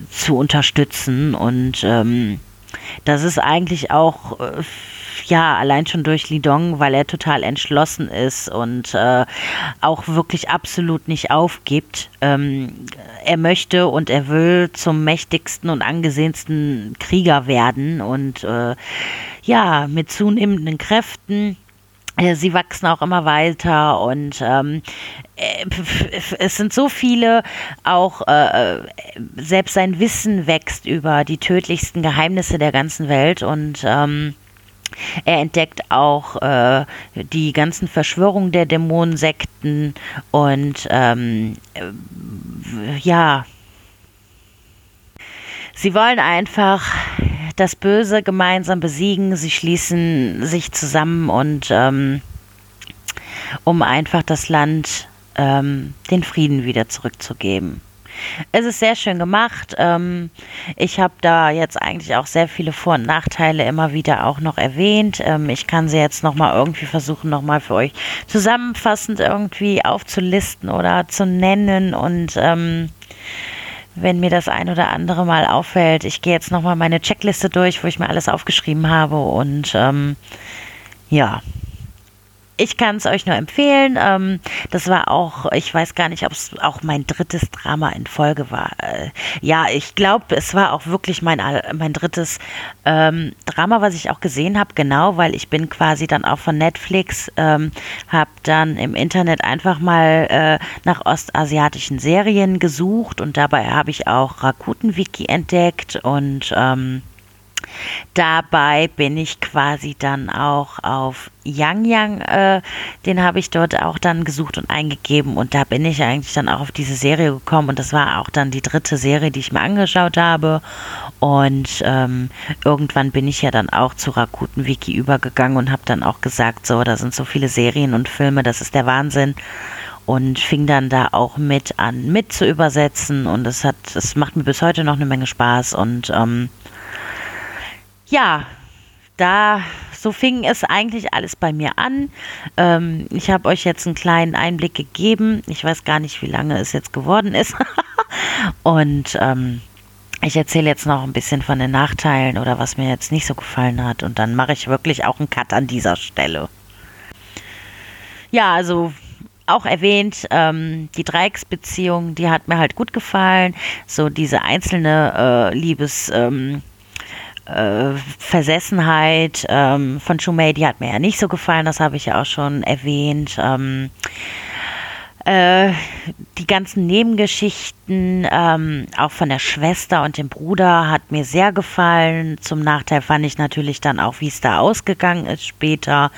zu unterstützen. Und ähm, das ist eigentlich auch äh, ja, allein schon durch Lidong, weil er total entschlossen ist und äh, auch wirklich absolut nicht aufgibt. Ähm, er möchte und er will zum mächtigsten und angesehensten Krieger werden und äh, ja, mit zunehmenden Kräften äh, sie wachsen auch immer weiter und ähm, äh, es sind so viele, auch äh, selbst sein Wissen wächst über die tödlichsten Geheimnisse der ganzen Welt und ähm, er entdeckt auch äh, die ganzen Verschwörungen der Dämonensekten und ähm, äh, ja, sie wollen einfach das Böse gemeinsam besiegen. Sie schließen sich zusammen und ähm, um einfach das Land ähm, den Frieden wieder zurückzugeben. Es ist sehr schön gemacht. Ähm, ich habe da jetzt eigentlich auch sehr viele Vor- und Nachteile immer wieder auch noch erwähnt. Ähm, ich kann sie jetzt nochmal irgendwie versuchen, nochmal für euch zusammenfassend irgendwie aufzulisten oder zu nennen und ähm, wenn mir das ein oder andere mal auffällt, ich gehe jetzt nochmal meine Checkliste durch, wo ich mir alles aufgeschrieben habe und ähm, ja, ich kann es euch nur empfehlen. Ähm, das war auch, ich weiß gar nicht, ob es auch mein drittes Drama in Folge war. Äh, ja, ich glaube, es war auch wirklich mein, mein drittes ähm, Drama, was ich auch gesehen habe, genau, weil ich bin quasi dann auch von Netflix, ähm, habe dann im Internet einfach mal äh, nach ostasiatischen Serien gesucht und dabei habe ich auch Rakuten Wiki entdeckt und ähm, Dabei bin ich quasi dann auch auf Yang Yang, äh, den habe ich dort auch dann gesucht und eingegeben. Und da bin ich eigentlich dann auch auf diese Serie gekommen. Und das war auch dann die dritte Serie, die ich mir angeschaut habe. Und ähm, irgendwann bin ich ja dann auch zu Rakuten Wiki übergegangen und habe dann auch gesagt, so, da sind so viele Serien und Filme, das ist der Wahnsinn. Und fing dann da auch mit an, mit zu übersetzen. Und es hat, es macht mir bis heute noch eine Menge Spaß. Und ähm, ja, da so fing es eigentlich alles bei mir an. Ähm, ich habe euch jetzt einen kleinen Einblick gegeben. Ich weiß gar nicht, wie lange es jetzt geworden ist. und ähm, ich erzähle jetzt noch ein bisschen von den Nachteilen oder was mir jetzt nicht so gefallen hat. Und dann mache ich wirklich auch einen Cut an dieser Stelle. Ja, also auch erwähnt, ähm, die Dreiecksbeziehung, die hat mir halt gut gefallen. So diese einzelne äh, Liebes. Ähm, äh, Versessenheit ähm, von Shumei, die hat mir ja nicht so gefallen, das habe ich ja auch schon erwähnt. Ähm, äh, die ganzen Nebengeschichten, ähm, auch von der Schwester und dem Bruder, hat mir sehr gefallen. Zum Nachteil fand ich natürlich dann auch, wie es da ausgegangen ist später.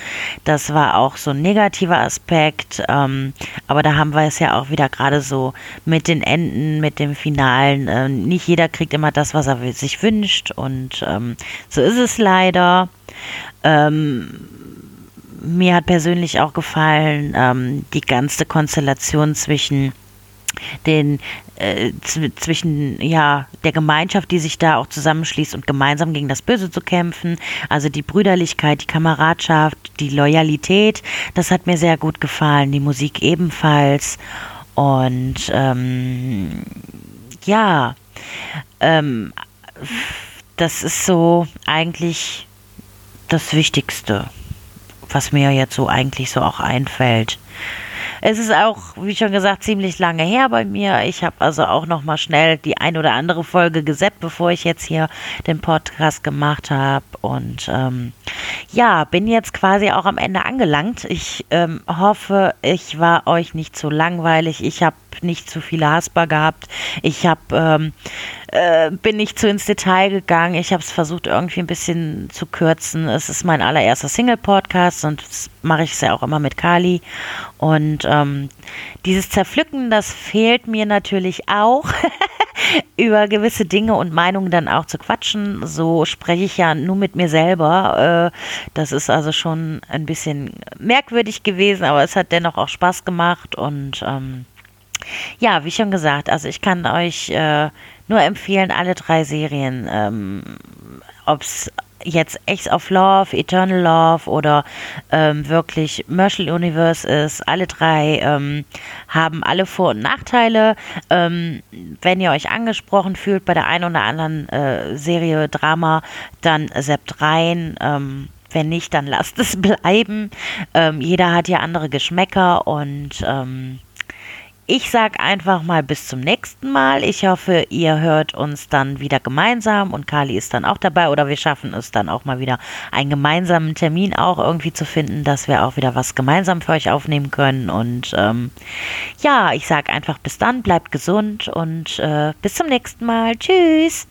Das war auch so ein negativer Aspekt. Ähm, aber da haben wir es ja auch wieder gerade so mit den Enden, mit dem Finalen. Äh, nicht jeder kriegt immer das, was er sich wünscht. Und ähm, so ist es leider. Ähm, mir hat persönlich auch gefallen ähm, die ganze Konstellation zwischen den äh, zwischen ja der Gemeinschaft, die sich da auch zusammenschließt und gemeinsam gegen das Böse zu kämpfen. Also die Brüderlichkeit, die Kameradschaft, die Loyalität, das hat mir sehr gut gefallen. Die Musik ebenfalls und ähm, ja, ähm, das ist so eigentlich das Wichtigste was mir jetzt so eigentlich so auch einfällt. Es ist auch, wie schon gesagt, ziemlich lange her bei mir. Ich habe also auch noch mal schnell die ein oder andere Folge gesetzt, bevor ich jetzt hier den Podcast gemacht habe. Und ähm, ja, bin jetzt quasi auch am Ende angelangt. Ich ähm, hoffe, ich war euch nicht zu langweilig. Ich habe nicht zu viele Hasper gehabt. Ich habe ähm, äh, bin nicht zu ins Detail gegangen. Ich habe es versucht irgendwie ein bisschen zu kürzen. Es ist mein allererster Single-Podcast und das mache ich es ja auch immer mit Kali. Und ähm, dieses Zerpflücken, das fehlt mir natürlich auch. über gewisse Dinge und Meinungen dann auch zu quatschen. So spreche ich ja nur mit mir selber. Äh, das ist also schon ein bisschen merkwürdig gewesen, aber es hat dennoch auch Spaß gemacht und ähm, ja, wie schon gesagt, also ich kann euch äh, nur empfehlen, alle drei Serien, ähm, ob es jetzt X of Love, Eternal Love oder ähm, wirklich Marshall Universe ist, alle drei ähm, haben alle Vor- und Nachteile. Ähm, wenn ihr euch angesprochen fühlt bei der einen oder anderen äh, Serie Drama, dann seppt rein. Ähm, wenn nicht, dann lasst es bleiben. Ähm, jeder hat ja andere Geschmäcker und ähm, ich sage einfach mal bis zum nächsten Mal. Ich hoffe, ihr hört uns dann wieder gemeinsam und Kali ist dann auch dabei oder wir schaffen es dann auch mal wieder einen gemeinsamen Termin auch irgendwie zu finden, dass wir auch wieder was gemeinsam für euch aufnehmen können. Und ähm, ja, ich sage einfach bis dann, bleibt gesund und äh, bis zum nächsten Mal. Tschüss.